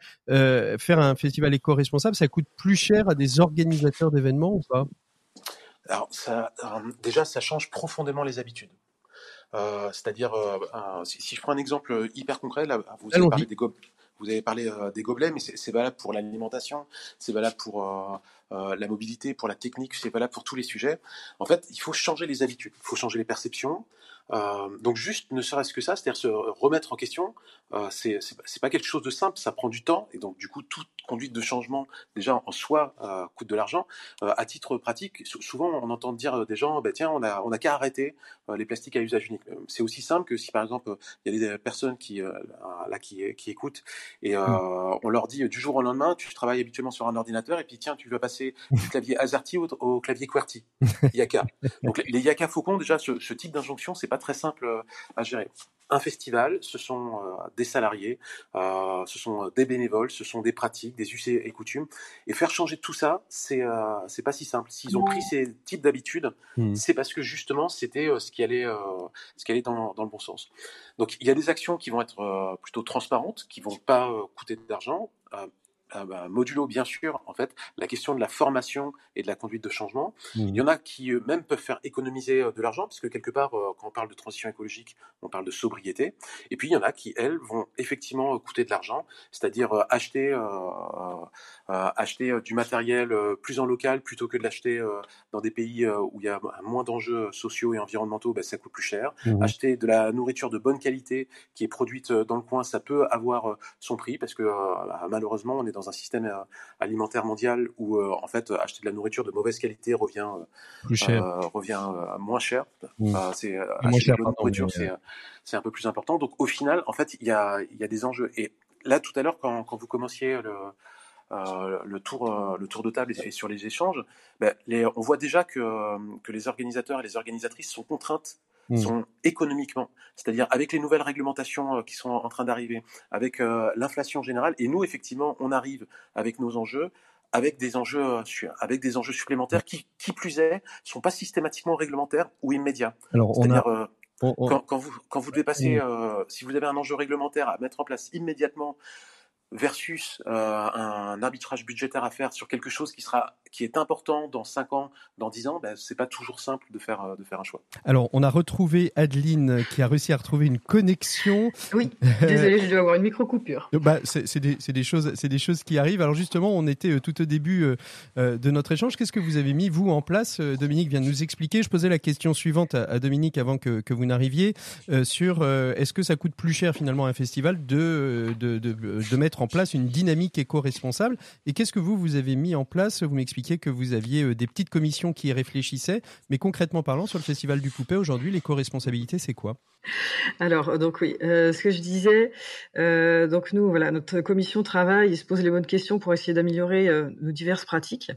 faire un festival éco-responsable, ça coûte plus cher à des organisateurs d'événements ou pas? Alors, ça, déjà, ça change profondément les habitudes. Euh, c'est-à-dire, euh, si, je prends un exemple hyper concret, là, vous avez parlé des gobelets. Vous avez parlé des gobelets, mais c'est valable pour l'alimentation, c'est valable pour euh, la mobilité, pour la technique, c'est valable pour tous les sujets. En fait, il faut changer les habitudes, il faut changer les perceptions. Euh, donc juste, ne serait-ce que ça, c'est-à-dire se remettre en question, euh, c'est pas quelque chose de simple, ça prend du temps, et donc du coup toute conduite de changement déjà en soi euh, coûte de l'argent. Euh, à titre pratique, souvent on entend dire des gens, bah, tiens, on a on a qu'à arrêter les plastiques à usage unique. C'est aussi simple que si par exemple il y a des personnes qui là qui qui écoutent et mmh. on leur dit du jour au lendemain, tu travailles habituellement sur un ordinateur et puis tiens, tu vas passer du clavier AZERTY au, au clavier QWERTY, [LAUGHS] Yaka. Donc les Yaka Faucon déjà ce, ce type d'injonction c'est pas très simple euh, à gérer. Un festival, ce sont euh, des salariés, euh, ce sont des bénévoles, ce sont des pratiques, des us et coutumes. Et faire changer tout ça, c'est c'est pas si simple. S'ils ont pris ces types d'habitudes, mmh. c'est parce que justement c'était ce qui allait ce qui allait dans, dans, le bon sens. Donc il y a des actions qui vont être plutôt transparentes, qui vont pas coûter d'argent euh, bah, modulo bien sûr en fait la question de la formation et de la conduite de changement. Mmh. Il y en a qui même peuvent faire économiser euh, de l'argent puisque quelque part euh, quand on parle de transition écologique, on parle de sobriété. Et puis il y en a qui elles vont effectivement coûter de l'argent, c'est-à-dire acheter acheter du matériel plus en local plutôt que de l'acheter dans des pays où il y a moins d'enjeux sociaux et environnementaux, bah, ça coûte plus cher. Mmh. Acheter de la nourriture de bonne qualité qui est produite dans le coin, ça peut avoir son prix parce que bah, malheureusement on est dans dans un système euh, alimentaire mondial où euh, en fait acheter de la nourriture de mauvaise qualité revient plus cher. Euh, revient moins cher. Mmh. c'est acheter de la nourriture, c'est un peu plus important. Donc au final, en fait, il y a, y a des enjeux. Et là, tout à l'heure, quand, quand, vous commenciez le, le, tour, le tour de table et, sur les échanges, ben, les, on voit déjà que, que les organisateurs et les organisatrices sont contraintes Mmh. sont économiquement, c'est-à-dire avec les nouvelles réglementations euh, qui sont en train d'arriver, avec euh, l'inflation générale, et nous effectivement on arrive avec nos enjeux avec des enjeux euh, avec des enjeux supplémentaires qui, qui plus est, sont pas systématiquement réglementaires ou immédiats. Alors on a... Quand, quand, vous quand vous devez passer, mmh. si vous avez un enjeu réglementaire à mettre en place immédiatement versus euh, un arbitrage budgétaire à faire sur quelque chose qui sera qui est important dans 5 ans, dans 10 ans, ben, c'est pas toujours simple de faire euh, de faire un choix. Alors, on a retrouvé Adeline qui a réussi à retrouver une connexion. Oui, [LAUGHS] désolé, je dois avoir une micro coupure. bah, c'est des, des, choses c'est des choses qui arrivent. Alors justement, on était euh, tout au début de notre échange. Qu'est-ce que vous avez mis vous en place? Dominique vient de nous expliquer. Je posais la question suivante à, Dominique avant que, que vous n'arriviez sur est-ce que ça coûte plus cher finalement à un festival de, de, de, de mettre en place une dynamique éco-responsable. Et qu'est-ce que vous, vous avez mis en place? Vous m'expliquiez que vous aviez euh, des petites commissions qui y réfléchissaient, mais concrètement parlant, sur le Festival du Poupée, aujourd'hui, l'éco-responsabilité, c'est quoi? Alors donc oui, euh, ce que je disais, euh, donc nous voilà notre commission travaille, se pose les bonnes questions pour essayer d'améliorer nos diverses pratiques.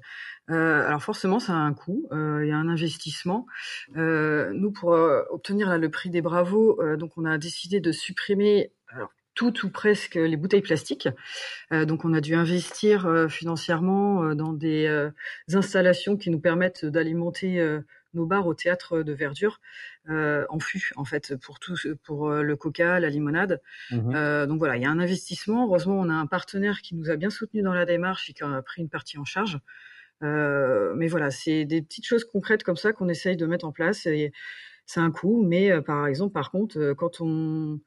alors forcément, ça a un coût, il y a un investissement. nous, pour obtenir le prix des bravos, donc on a décidé de supprimer alors, toutes ou presque les bouteilles plastiques. Euh, donc on a dû investir euh, financièrement euh, dans des installations qui nous permettent d'alimenter nos bars au théâtre de verdure en fût en fait pour tout pour le coca, la limonade. Mmh donc voilà, il y a un investissement. Heureusement, on a un partenaire qui nous a bien soutenu dans la démarche et qui a pris une partie en charge. mais voilà, c'est des petites choses concrètes comme ça qu'on essaye de mettre en place. Et c'est un coût, mais par exemple, par contre, quand on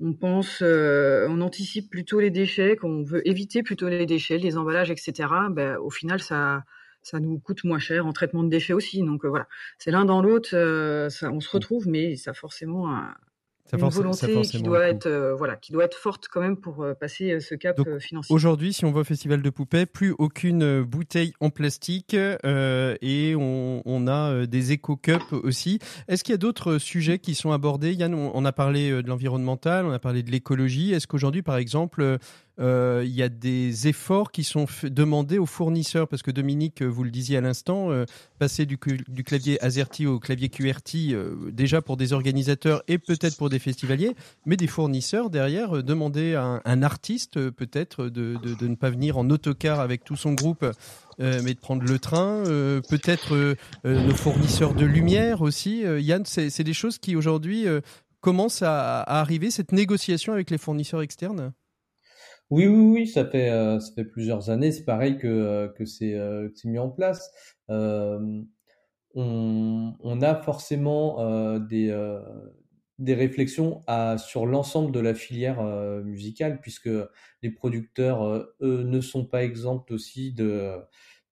on pense, euh, on anticipe plutôt les déchets, qu'on veut éviter plutôt les déchets, les emballages, etc. Ben, au final, ça, ça nous coûte moins cher en traitement de déchets aussi. Donc euh, voilà, c'est l'un dans l'autre, euh, on se retrouve, mais ça a forcément un, une volonté qui doit être euh, voilà qui doit être forte quand même pour euh, passer euh, ce cap financier. Aujourd'hui, si on va au festival de poupées, plus aucune bouteille en plastique et on, on a des éco cups aussi. Est-ce qu'il y a d'autres sujets qui sont abordés? Yann, on, a parlé de l'environnemental, on a parlé de l'écologie. Est-ce qu'aujourd'hui, par exemple, euh, il y a des efforts qui sont demandés aux fournisseurs, parce que Dominique, vous le disiez à l'instant, euh, passer du, clavier AZERTY au clavier QRT, euh, déjà pour des organisateurs et peut-être pour des festivaliers, mais des fournisseurs derrière, demander à un, artiste peut-être de, ne pas venir en autocar avec tout son groupe. mais de prendre le train, peut-être nos fournisseurs de lumière aussi. Yann, c'est des choses qui aujourd'hui commencent à arriver, cette négociation avec les fournisseurs externes? Oui, oui, oui, ça fait euh, ça fait plusieurs années. C'est pareil que euh, que c'est euh, c'est mis en place. Euh, on, on a forcément des des réflexions à, sur l'ensemble de la filière musicale, puisque les producteurs, eux, ne sont pas exempts aussi de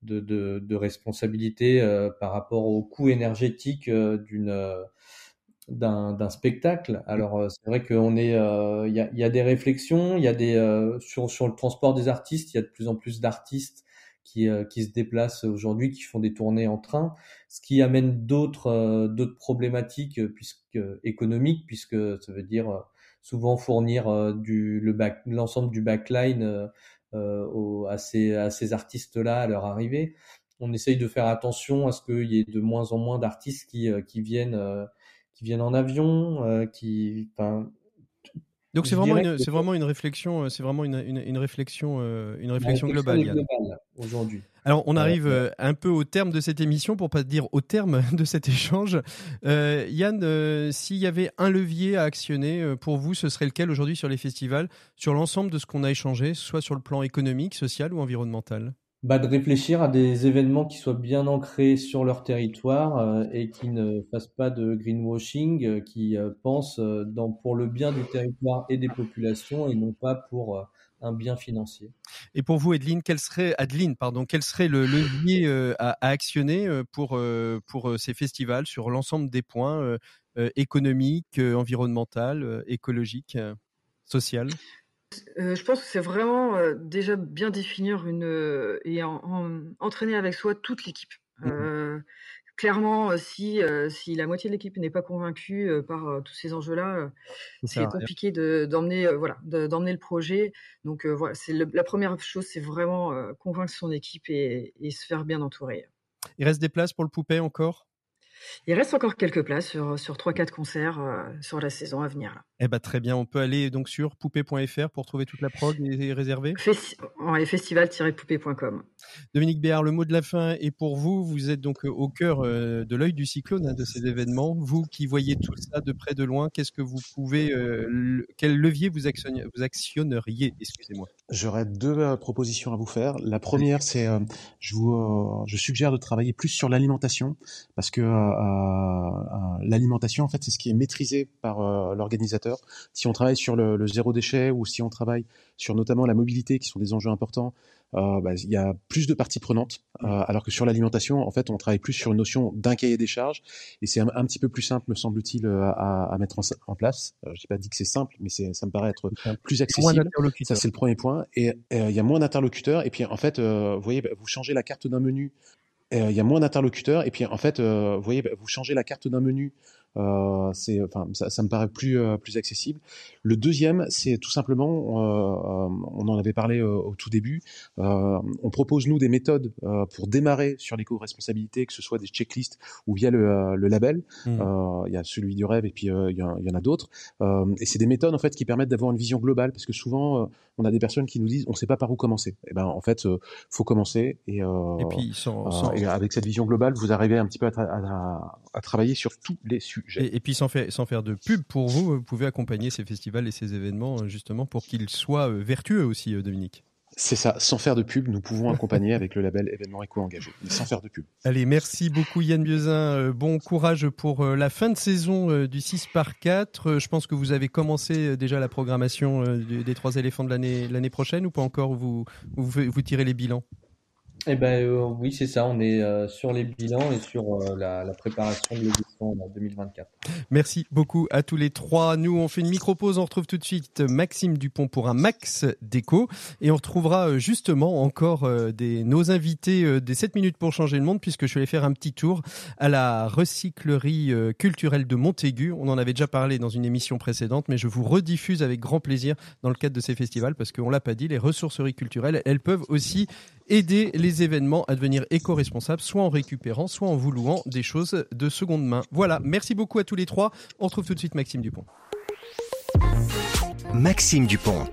de, de, de responsabilité par rapport au coût énergétique d'une d'un spectacle. Alors euh, c'est vrai qu'on est, il y, a, y, a, des réflexions, il y a des sur sur le transport des artistes, il y a de plus en plus d'artistes qui qui se déplacent aujourd'hui, qui font des tournées en train, ce qui amène d'autres d'autres problématiques puisque économiques, puisque ça veut dire souvent fournir du le back l'ensemble du backline euh, à ces, à ces artistes-là à leur arrivée. On essaye de faire attention à ce qu'il y ait de moins en moins d'artistes qui, euh, qui viennent euh, qui viennent en avion, qui, enfin, donc c'est vraiment, une, c'est vraiment une réflexion, c'est vraiment une, une, une réflexion, une réflexion globale, globale aujourd'hui. Alors, on arrive euh, un peu au terme de cette émission, pour pas dire au terme [LAUGHS] de cet échange. Euh, Yann, euh, s'il y avait un levier à actionner pour vous, ce serait lequel aujourd'hui sur les festivals, sur l'ensemble de ce qu'on a échangé, soit sur le plan économique, social ou environnemental? Bah, de réfléchir à des événements qui soient bien ancrés sur leur territoire et qui ne fassent pas de greenwashing, qui pensent dans, pour le bien du territoire et des populations et non pas pour un bien financier. Et pour vous, Adeline, quel serait, le levier euh, à, actionner euh, pour, euh, pour ces festivals sur l'ensemble des points économiques, environnementaux, écologiques, sociaux je pense que c'est vraiment déjà bien définir une et entraîner avec soi toute l'équipe. Mmh clairement, euh, si, euh, si la moitié de l'équipe n'est pas convaincue euh, par tous ces enjeux-là, c'est compliqué de, d'emmener, voilà, d'emmener le projet. Donc voilà, c'est la première chose, c'est vraiment convaincre son équipe et, et se faire bien entourer. Il reste des places pour le poupée encore? Il reste encore quelques places sur, sur 3-4 concerts euh, sur la saison à venir. Eh ben, très bien, on peut aller donc sur poupée.fr pour trouver toute la prog et, réserver? Festival-poupée.com. Dominique Béard, le mot de la fin est pour vous. Vous êtes donc euh, au cœur euh, de l'œil du cyclone hein, de ces événements. Vous qui voyez tout ça de près de loin, qu'est-ce que vous pouvez, quel levier vous, vous actionneriez? Excusez-moi. J'aurais deux propositions à vous faire. La première, c'est je vous je suggère de travailler plus sur l'alimentation parce que l'alimentation, en fait, c'est ce qui est maîtrisé par euh, l'organisateur. Si on travaille sur le, zéro déchet ou si on travaille sur notamment la mobilité, qui sont des enjeux importants, euh, bah, il y a plus de parties prenantes, euh, alors que sur l'alimentation, en fait, on travaille plus sur une notion d'un cahier des charges, et c'est un, petit peu plus simple, me semble-t-il, à, mettre en, place. Je n'ai pas dit que c'est simple, mais ça me paraît être plus accessible. Ça, c'est le premier point. Et il y a moins d'interlocuteurs, et puis en fait, vous voyez, bah, vous changez la carte d'un menu. Il y a moins d'interlocuteurs. Et puis en fait, euh, vous voyez, bah, vous changez la carte d'un menu euh, c'est, enfin, ça, ça, me paraît plus euh, plus accessible. Le deuxième, c'est tout simplement, euh, on en avait parlé au tout début. on propose nous des méthodes pour démarrer sur l'éco-responsabilité, que ce soit des checklists ou via le, le label. Mmh. Il y a celui du rêve et puis il y, y, en a d'autres. et c'est des méthodes en fait qui permettent d'avoir une vision globale, parce que souvent on a des personnes qui nous disent on ne sait pas par où commencer. Et eh ben en fait, faut commencer et, et puis sans, sans... Et avec cette vision globale, vous arrivez un petit peu à, à, à travailler sur tous les et, puis sans faire, sans faire de pub pour vous, vous pouvez accompagner ces festivals et ces événements euh, justement pour qu'ils soient euh, vertueux aussi, euh, Dominique. C'est ça, sans faire de pub, nous pouvons accompagner avec le label événement éco-engagé, sans faire de pub. Allez, merci beaucoup Yann Biozin, bon courage pour la fin de saison du 6 par 4. Je pense que vous avez commencé déjà la programmation des trois éléphants de l'année prochaine ou pas encore? Vous, vous, vous tirez les bilans? Eh ben euh, oui, c'est ça. On est euh, sur les bilans et sur euh, la, préparation de l'édition 2024. Merci beaucoup à tous les trois. Nous, on fait une micro pause. On retrouve tout de suite Maxime Dupont pour un max déco et on retrouvera justement encore des nos invités des 7 minutes pour changer le monde puisque je vais faire un petit tour à la recyclerie culturelle de Montaigu. On en avait déjà parlé dans une émission précédente, mais je vous rediffuse avec grand plaisir dans le cadre de ces festivals parce qu'on l'a pas dit, les ressourceries culturelles, elles peuvent aussi aider les événements à devenir éco-responsables, soit en récupérant, soit en vous louant des choses de seconde main. Voilà, merci beaucoup à tous les trois. On retrouve tout de suite Maxime Dupont. Maxime Dupont.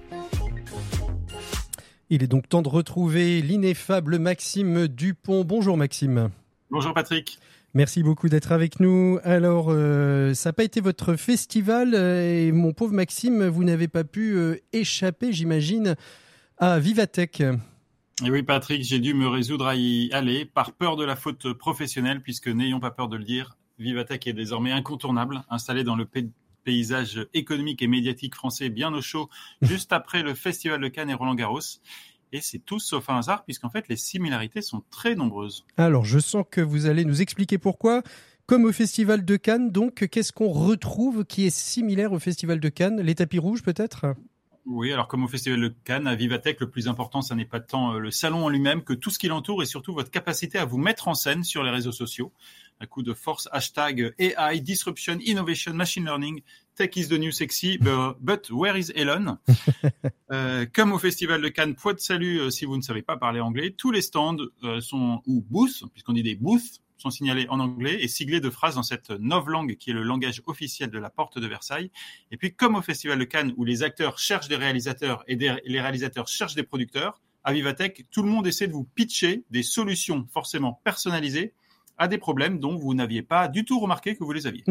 Il est donc temps de retrouver l'ineffable Maxime Dupont. Bonjour Maxime. Bonjour Patrick. Merci beaucoup d'être avec nous. Alors, euh, ça n'a pas été votre festival euh, et mon pauvre Maxime, vous n'avez pas pu euh, échapper, j'imagine, à Vivatech. Et oui, Patrick, j'ai dû me résoudre à y aller par peur de la faute professionnelle, puisque n'ayons pas peur de le dire, Vivatech est désormais incontournable, installé dans le paysage économique et médiatique français bien au chaud, [LAUGHS] juste après le Festival de Cannes et Roland Garros. Et c'est tout sauf un hasard, puisqu'en fait, les similarités sont très nombreuses. Alors, je sens que vous allez nous expliquer pourquoi, Comme au Festival de Cannes, donc, qu'est-ce qu'on retrouve qui est similaire au Festival de Cannes? Les tapis rouges, peut-être? Oui, alors comme au Festival de Cannes, à Vivatech, le plus important, ça n'est pas tant euh, le salon en lui-même que tout ce qui l'entoure et surtout votre capacité à vous mettre en scène sur les réseaux sociaux. Un coup de force, hashtag AI, Disruption, Innovation, Machine Learning, Tech is the new sexy, but where is Elon? [LAUGHS] Euh, Comme au Festival de Cannes, point de salut euh, si vous ne savez pas parler anglais. Tous les stands sont, ou booths, puisqu'on dit des booths, sont signalés en anglais et siglés de phrases dans cette langue qui est le langage officiel de la porte de Versailles. Et puis, comme au Festival de Cannes, où les acteurs cherchent des réalisateurs et les réalisateurs cherchent des producteurs, à Vivatech, tout le monde essaie de vous pitcher des solutions forcément personnalisées à des problèmes dont vous n'aviez pas du tout remarqué que vous les aviez.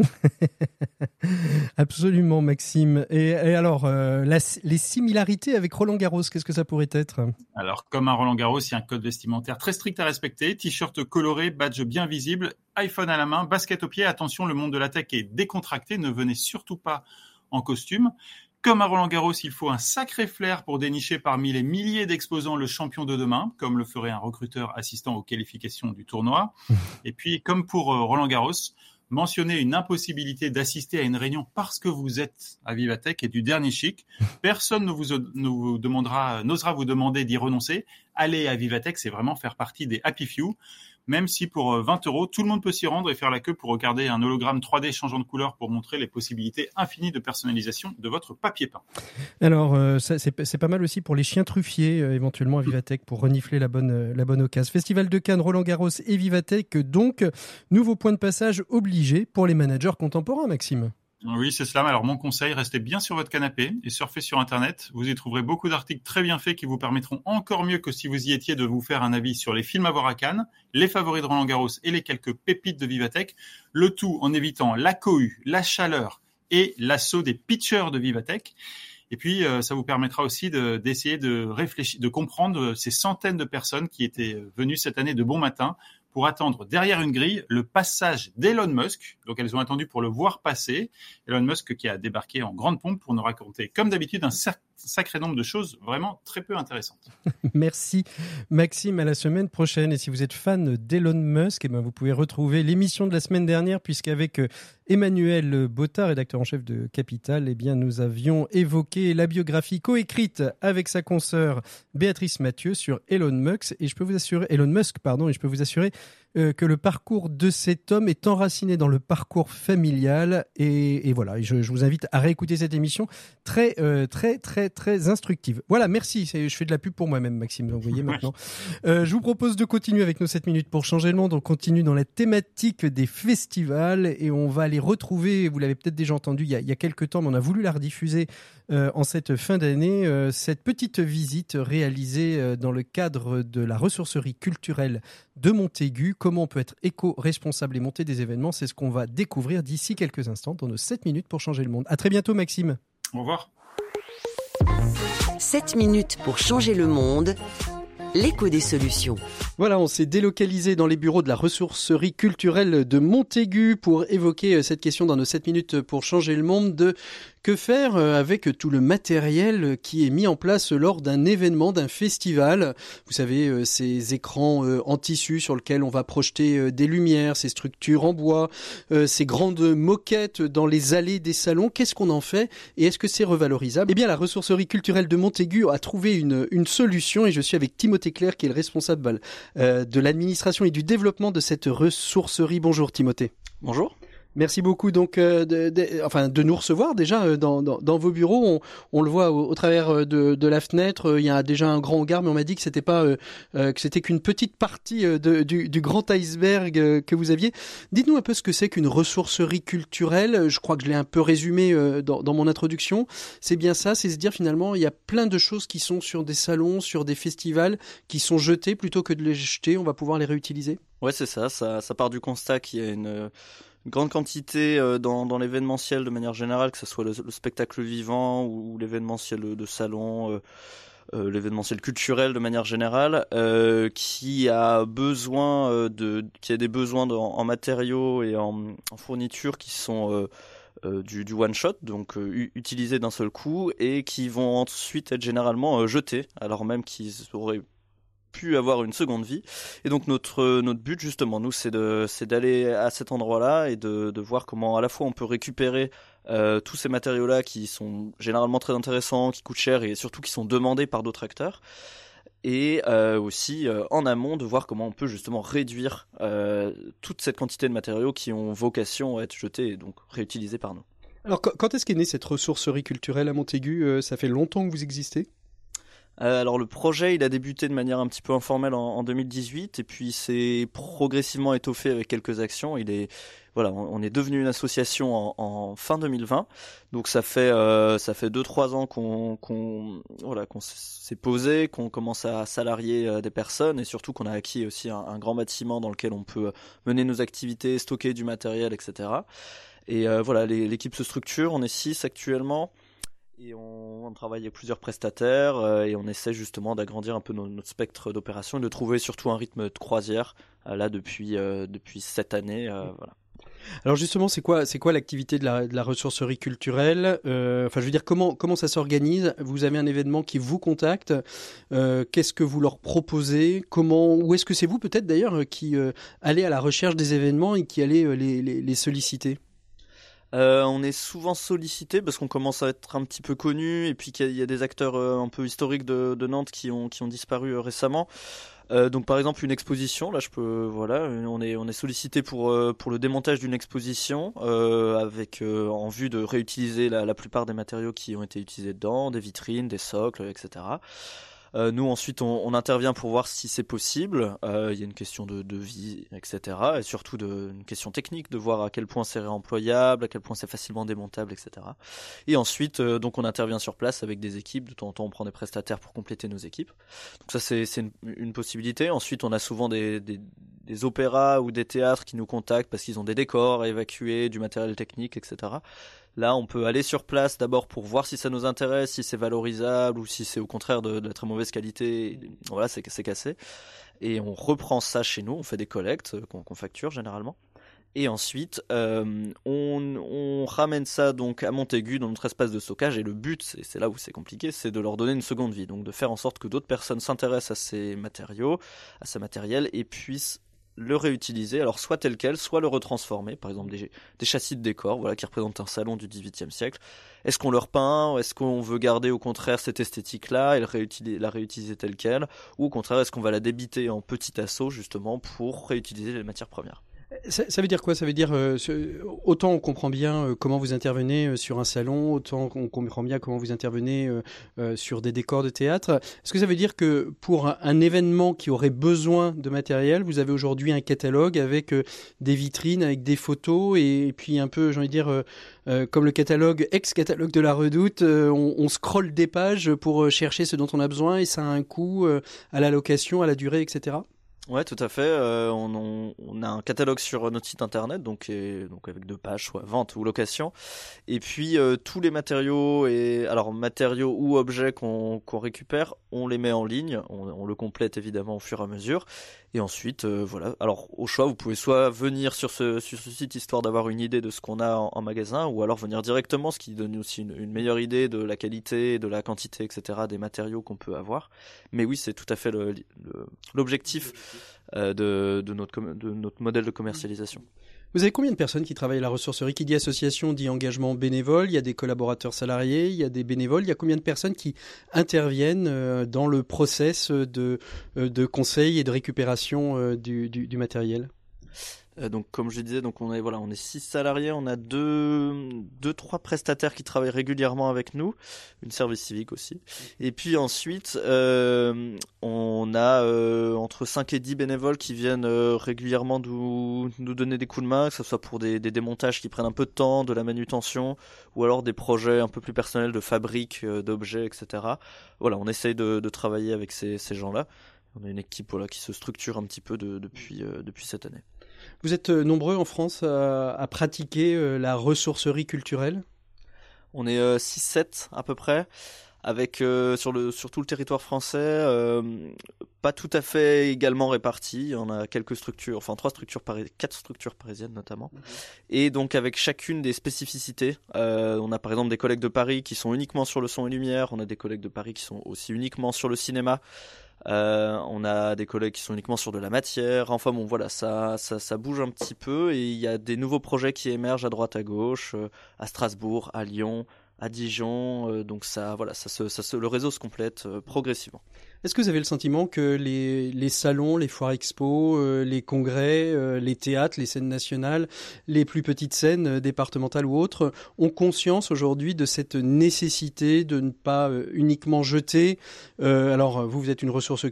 [LAUGHS] Absolument, Maxime. Et, alors, euh, les similarités avec Roland Garros, qu'est-ce que ça pourrait être? Alors, comme à Roland Garros, il y a un code vestimentaire très strict à respecter. T-shirt coloré, badge bien visible, iPhone à la main, basket au pied. Attention, le monde de la tech est décontracté. Ne venez surtout pas en costume. Comme à Roland Garros, il faut un sacré flair pour dénicher parmi les milliers d'exposants le champion de demain, comme le ferait un recruteur assistant aux qualifications du tournoi. [LAUGHS] Et puis, comme pour euh, Roland Garros, mentionner une impossibilité d'assister à une réunion parce que vous êtes à Vivatech et du dernier chic. [LAUGHS] Personne ne vous, ne vous demandera, n'osera vous demander d'y renoncer. Aller à Vivatech, c'est vraiment faire partie des happy few même si pour 20 euh, euros, tout le monde peut s'y rendre et faire la queue pour regarder un hologramme 3D changeant de couleur pour montrer les possibilités infinies de personnalisation de votre papier peint. Alors, euh, c'est pas mal aussi pour les chiens truffiers, euh, éventuellement à Vivatech, pour renifler la bonne, la bonne occasion. Festival de Cannes, Roland Garros et Vivatech, donc, nouveau point de passage obligé pour les managers contemporains, Maxime. Oui, c'est cela. Alors, mon conseil, restez bien sur votre canapé et surfez sur Internet. Vous y trouverez beaucoup d'articles très bien faits qui vous permettront encore mieux que si vous y étiez de vous faire un avis sur les films à voir à Cannes, les favoris de Roland Garros et les quelques pépites de Vivatech. Le tout en évitant la cohue, la chaleur et l'assaut des pitchers de Vivatech. Et puis, euh, ça vous permettra aussi d'essayer de, réfléchir, de comprendre ces centaines de personnes qui étaient venues cette année de bon matin pour attendre derrière une grille le passage d'Elon Musk. Donc elles ont attendu pour le voir passer. Elon Musk qui a débarqué en grande pompe pour nous raconter, comme d'habitude, un sacré nombre de choses vraiment très peu intéressantes. [LAUGHS] Merci Maxime, à la semaine prochaine. Et si vous êtes fan d'Elon Musk, eh ben vous pouvez retrouver l'émission de la semaine dernière, puisqu'avec euh, Emmanuel Botta, rédacteur en chef de Capital, eh bien nous avions évoqué la biographie coécrite avec sa consoeur Béatrice Mathieu sur Elon Musk. Et je peux vous assurer, Elon Musk, pardon, et je peux vous assurer euh, que le parcours de cet homme est enraciné dans le parcours familial. Et, voilà, je, vous invite à réécouter cette émission très, euh, très, très, très instructive. Voilà, merci. Je fais de la pub pour moi-même, Maxime. vous voyez maintenant. Euh, je vous propose de continuer avec nos 7 minutes pour changer le monde. On continue dans la thématique des festivals et on va les retrouver. Vous l'avez peut-être déjà entendu il y, a, il y a quelques temps, mais on a voulu la rediffuser en cette fin d'année. cette petite visite réalisée dans le cadre de la ressourcerie culturelle de Montaigu. Comment on peut être éco-responsable et monter des événements, c'est ce qu'on va découvrir d'ici quelques instants dans nos 7 minutes pour changer le monde. À très bientôt Maxime. Au revoir. 7 minutes pour changer le monde. L'écho des solutions. Voilà, on s'est délocalisé dans les bureaux de la ressourcerie culturelle de Montaigu pour évoquer euh, cette question dans nos 7 minutes pour changer le monde de que faire euh, avec tout le matériel qui est mis en place lors d'un événement, d'un festival? Vous savez, euh, ces écrans en tissu sur lesquels on va projeter des lumières, ces structures en bois, ces grandes moquettes dans les allées des salons. Qu'est-ce qu'on en fait et est-ce que c'est revalorisable? Eh bien, la ressourcerie culturelle de Montaigu a trouvé une, solution et je suis avec Timothée Claire qui est le responsable euh, de l'administration et du développement de cette ressourcerie. Bonjour Timothée. Bonjour. Merci beaucoup donc euh, de, enfin de nous recevoir déjà euh, dans, dans, vos bureaux. On, le voit au, travers de, de, la fenêtre. Il y a déjà un grand hangar, mais on m'a dit que c'était pas que c'était qu'une petite partie de, du, du, grand iceberg que vous aviez. Dites-nous un peu ce que c'est qu'une ressourcerie culturelle. Je crois que je l'ai un peu résumé dans, dans mon introduction. C'est bien ça, c'est se dire finalement il y a plein de choses qui sont sur des salons, sur des festivals, qui sont jetées plutôt que de les jeter. On va pouvoir les réutiliser. Ouais, c'est ça, ça. Ça part du constat qu'il y a une une grande quantité euh, dans, dans l'événementiel de manière générale, que ce soit le, spectacle vivant ou, l'événementiel de salon, euh, euh, l'événementiel culturel de manière générale, qui a besoin de, qui a des besoins en matériaux et en, en fournitures qui sont du, du, one shot, donc utilisés d'un seul coup, et qui vont ensuite être généralement jetés, alors même qu'ils auraient pu avoir une seconde vie. Et donc notre notre but justement, nous, c'est d'aller à cet endroit-là et de de voir comment à la fois on peut récupérer euh, tous ces matériaux-là qui sont généralement très intéressants, qui coûtent cher et surtout qui sont demandés par d'autres acteurs. Et euh, aussi euh, en amont de voir comment on peut justement réduire toute cette quantité de matériaux qui ont vocation à être jetés et donc réutilisés par nous. Alors, quand est-ce qu'est née cette ressourcerie culturelle à Montaigu? Ça fait longtemps que vous existez? Euh, alors le projet, il a débuté de manière un petit peu informelle en, en 2018 et puis s'est progressivement étoffé avec quelques actions. Il est voilà, on, est devenu une association en, en fin 2020. Donc ça fait euh, ça fait deux trois ans qu'on voilà qu'on s'est posé, qu'on commence à salarier euh, des personnes et surtout qu'on a acquis aussi un, un grand bâtiment dans lequel on peut mener nos activités, stocker du matériel, etc. Et euh, voilà, l'équipe se structure. On est six actuellement. On, travaille avec plusieurs prestataires euh, et on essaie justement d'agrandir un peu no- notre spectre d'opération et de trouver surtout un rythme de croisière euh, là depuis euh, depuis cette année. voilà. Alors justement, c'est quoi, c'est quoi l'activité de la, de la ressourcerie culturelle Enfin, je veux dire, comment comment ça s'organise? Vous avez un événement qui vous contacte. Qu'est-ce que vous leur proposez? Comment Ou est-ce que c'est vous peut-être d'ailleurs qui allez à la recherche des événements et qui allez les, les solliciter? Euh, on est souvent sollicité parce qu'on commence à être un petit peu connu et puis qu'il y a- des acteurs euh, un peu historiques de, Nantes qui ont disparu euh, récemment. Donc par exemple une exposition, là je peux voilà, on est on est sollicité pour le démontage d'une exposition avec en vue de réutiliser la, la plupart des matériaux qui ont été utilisés dedans, des vitrines, des socles, etc. Euh, nous ensuite on, intervient pour voir si c'est possible. Euh, Il y a une question de, vie, etc. Et surtout une question technique de voir à quel point c'est réemployable, à quel point c'est facilement démontable, etc. Et ensuite euh, donc on intervient sur place avec des équipes. De temps en temps on prend des prestataires pour compléter nos équipes. Donc ça c'est une, possibilité. Ensuite on a souvent des, des, des opéras ou des théâtres qui nous contactent parce qu'ils ont des décors à évacuer, du matériel technique, etc. Là, on peut aller sur place d'abord pour voir si ça nous intéresse, si c'est valorisable ou si c'est au contraire de, de la très mauvaise qualité. Voilà, c'est cassé. Et on reprend ça chez nous, on fait des collectes euh, qu'on facture généralement. Et ensuite, euh, on, on ramène ça donc à Montaigu dans notre espace de stockage. Et le but, c'est là où c'est compliqué, c'est de leur donner une seconde vie. Donc de faire en sorte que d'autres personnes s'intéressent à ces matériaux, à ce matériel, et puissent le réutiliser, alors soit tel quel, soit le retransformer, par exemple des, des châssis de décor, voilà, qui représentent un salon du XVIIIe siècle. Est-ce qu'on le repeint Est-ce qu'on veut garder au contraire cette esthétique-là et la réutiliser telle quelle? Ou au contraire, est-ce qu'on va la débiter en petit assaut justement pour réutiliser les matières premières? Ça, ça veut dire quoi? Ça veut dire euh, autant on comprend bien euh, comment vous intervenez euh, sur un salon, autant on comprend bien comment vous intervenez euh, sur des décors de théâtre. Est-ce que ça veut dire que pour un, événement qui aurait besoin de matériel, vous avez aujourd'hui un catalogue avec des vitrines, avec des photos et, puis un peu, j'ai envie de dire, comme le catalogue ex-catalogue de la Redoute, on, on scrolle des pages pour chercher ce dont on a besoin et ça a un coût à la location, à la durée, etc. Ouais, tout à fait. Euh, on, a un catalogue sur notre site internet, donc, avec deux pages, soit vente ou location. Et puis euh, tous les matériaux et alors matériaux ou objets qu'on récupère, on les met en ligne. On, le complète évidemment au fur et à mesure. Et ensuite, euh, voilà. Alors au choix, vous pouvez soit venir sur ce site histoire d'avoir une idée de ce qu'on a en, magasin, ou alors venir directement, ce qui donne aussi une, une meilleure idée de la qualité, de la quantité, etc. des matériaux qu'on peut avoir. Mais oui, c'est tout à fait l'objectif de, de, notre, modèle de commercialisation. Vous avez combien de personnes qui travaillent à la ressourcerie Qui dit association dit engagement bénévole? Il y a des collaborateurs salariés, il y a des bénévoles. Il y a combien de personnes qui interviennent euh, dans le process de, euh, de conseil et de récupération euh, du, matériel? Euh, donc, comme je disais, donc on est voilà, on est six salariés, on a deux, deux, trois prestataires qui travaillent régulièrement avec nous, une service civique aussi. Et puis ensuite, euh, on a euh, entre 5 et 10 bénévoles qui viennent euh, régulièrement nous, donner des coups de main, que ce soit pour des, démontages qui prennent un peu de temps, de la manutention, ou alors des projets un peu plus personnels de fabrique euh, d'objets, etc. Voilà, on essaye de, travailler avec ces, gens-là. On a une équipe voilà, qui se structure un petit peu de- depuis, euh, depuis cette année. Vous êtes euh, nombreux en France à, à pratiquer euh, la ressourcerie culturelle? On est euh, 6-7 à peu près, avec euh, sur, le, sur tout le territoire français, euh, pas tout à fait également répartis. On a quelques structures, enfin trois structures, quatre structures parisiennes notamment, et donc avec chacune des spécificités. Euh, on a par exemple des collègues de Paris qui sont uniquement sur le son et lumière, on a des collègues de Paris qui sont aussi uniquement sur le cinéma. Euh, on a des collègues qui sont uniquement sur de la matière. Enfin bon, voilà, ça, ça, ça bouge un petit peu et il y a des nouveaux projets qui émergent à droite à gauche, euh, à Strasbourg, à Lyon, à Dijon. euh, donc ça, voilà, ça se, ça se, le réseau se complète euh, progressivement. Est-ce que vous avez le sentiment que les, salons, les foires expo, euh, les congrès, euh, les théâtres, les scènes nationales, les plus petites scènes euh, départementales ou autres ont conscience aujourd'hui de cette nécessité de ne pas uniquement jeter Alors vous, vous êtes une ressource,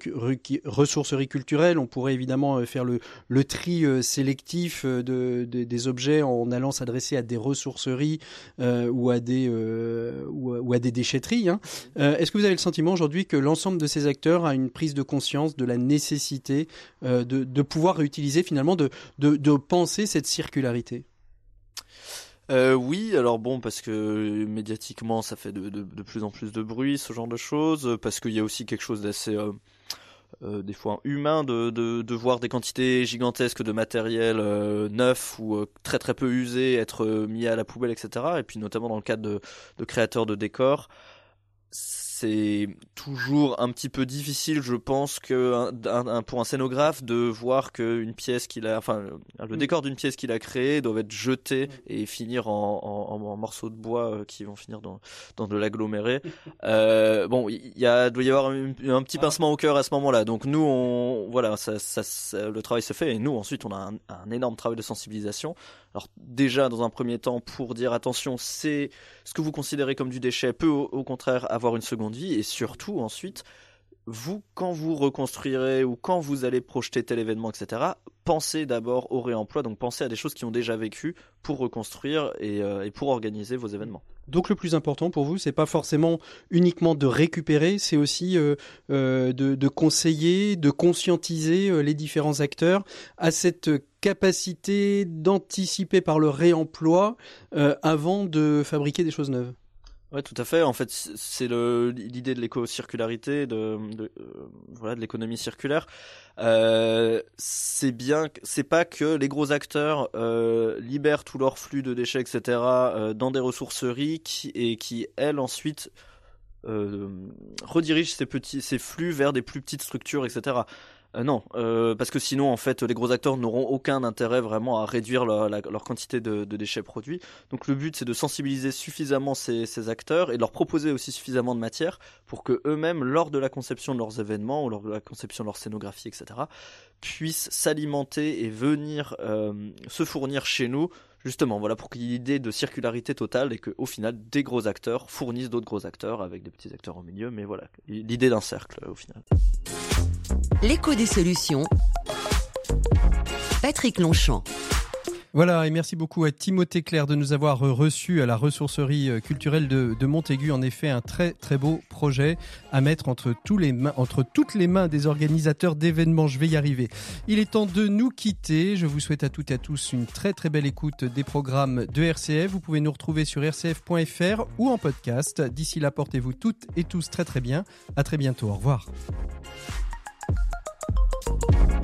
ressourcerie culturelle, on pourrait évidemment faire le, tri sélectif de, de- des objets en allant s'adresser à des ressourceries ou, à des, ou, à- des déchetteries. hein. Est-ce que vous avez le sentiment aujourd'hui que l'ensemble de ces a une prise de conscience de la nécessité euh, de, pouvoir réutiliser finalement, de, penser cette circularité? Euh, oui, alors bon, parce que médiatiquement, ça fait de, plus en plus de bruit, ce genre de choses, parce qu'il y a aussi quelque chose d'assez, euh, des fois, humain de, de, voir des quantités gigantesques de matériel neuf ou très très peu usé être mis à la poubelle, etc. Et puis notamment dans le cadre de créateurs de décors, c'est toujours un petit peu difficile, je pense, que un- un- un- pour un scénographe de voir qu'une pièce qu'il a, enfin, le, le décor d'une pièce qu'il a créée doit être jeté et finir en, en- en- en morceaux de bois euh, qui vont finir dans, dans de l'aggloméré. [LAUGHS] Euh, bon, il y a, doit y avoir un, un petit pincement au cœur à ce moment-là. Donc nous, on, voilà, ça, ça- ça- le travail se fait et nous, ensuite, on a un, un énorme travail de sensibilisation. Alors déjà, dans un premier temps, pour dire attention, c'est ce que vous considérez comme du déchet peut au, contraire avoir une seconde vie et surtout ensuite, vous, quand vous reconstruirez ou quand vous allez projeter tel événement, etc., pensez d'abord au réemploi, donc pensez à des choses qui ont déjà vécu pour reconstruire et, euh, et pour organiser vos événements. Donc le plus important pour vous, c'est pas forcément uniquement de récupérer, c'est aussi euh, euh, de, conseiller, de conscientiser euh, les différents acteurs à cette capacité d'anticiper par le réemploi avant de fabriquer des choses neuves. Ouais, tout à fait. En fait, c'est l'idée de l'éco-circularité, de, euh, voilà, de l'économie circulaire. Euh, c'est bien, c'est pas que les gros acteurs euh, libèrent tout leur flux de déchets, etc., dans des ressourceries qui, et qui, elles, ensuite redirigent ces petits, ces flux vers des plus petites structures, etc. Euh, non, euh, parce que sinon, en fait, les gros acteurs n'auront aucun intérêt vraiment à réduire leur, quantité de, déchets produits. Donc le but, c'est de sensibiliser suffisamment ces, ces acteurs et de leur proposer aussi suffisamment de matière pour que eux-mêmes, lors de la conception de leurs événements ou lors de la conception de leur scénographie, etc., puissent s'alimenter et venir euh, se fournir chez nous. Justement, voilà, pour qu'il y ait l'idée de circularité totale et qu'au final, des gros acteurs fournissent d'autres gros acteurs avec des petits acteurs au milieu. Mais voilà, l'idée d'un cercle au final. L'écho des solutions. Patrick Longchamp. Voilà, et merci beaucoup à Timothée Claire de nous avoir reçus à la ressourcerie euh, culturelle de, Montaigu. En effet, un très très beau projet à mettre entre, entre toutes les mains des organisateurs d'événements. Je vais y arriver. Il est temps de nous quitter. Je vous souhaite à toutes et à tous une très très belle écoute des programmes de RCF. Vous pouvez nous retrouver sur rcf.fr ou en podcast. D'ici là, portez-vous toutes et tous très très bien. À très bientôt. Au revoir. Thank you.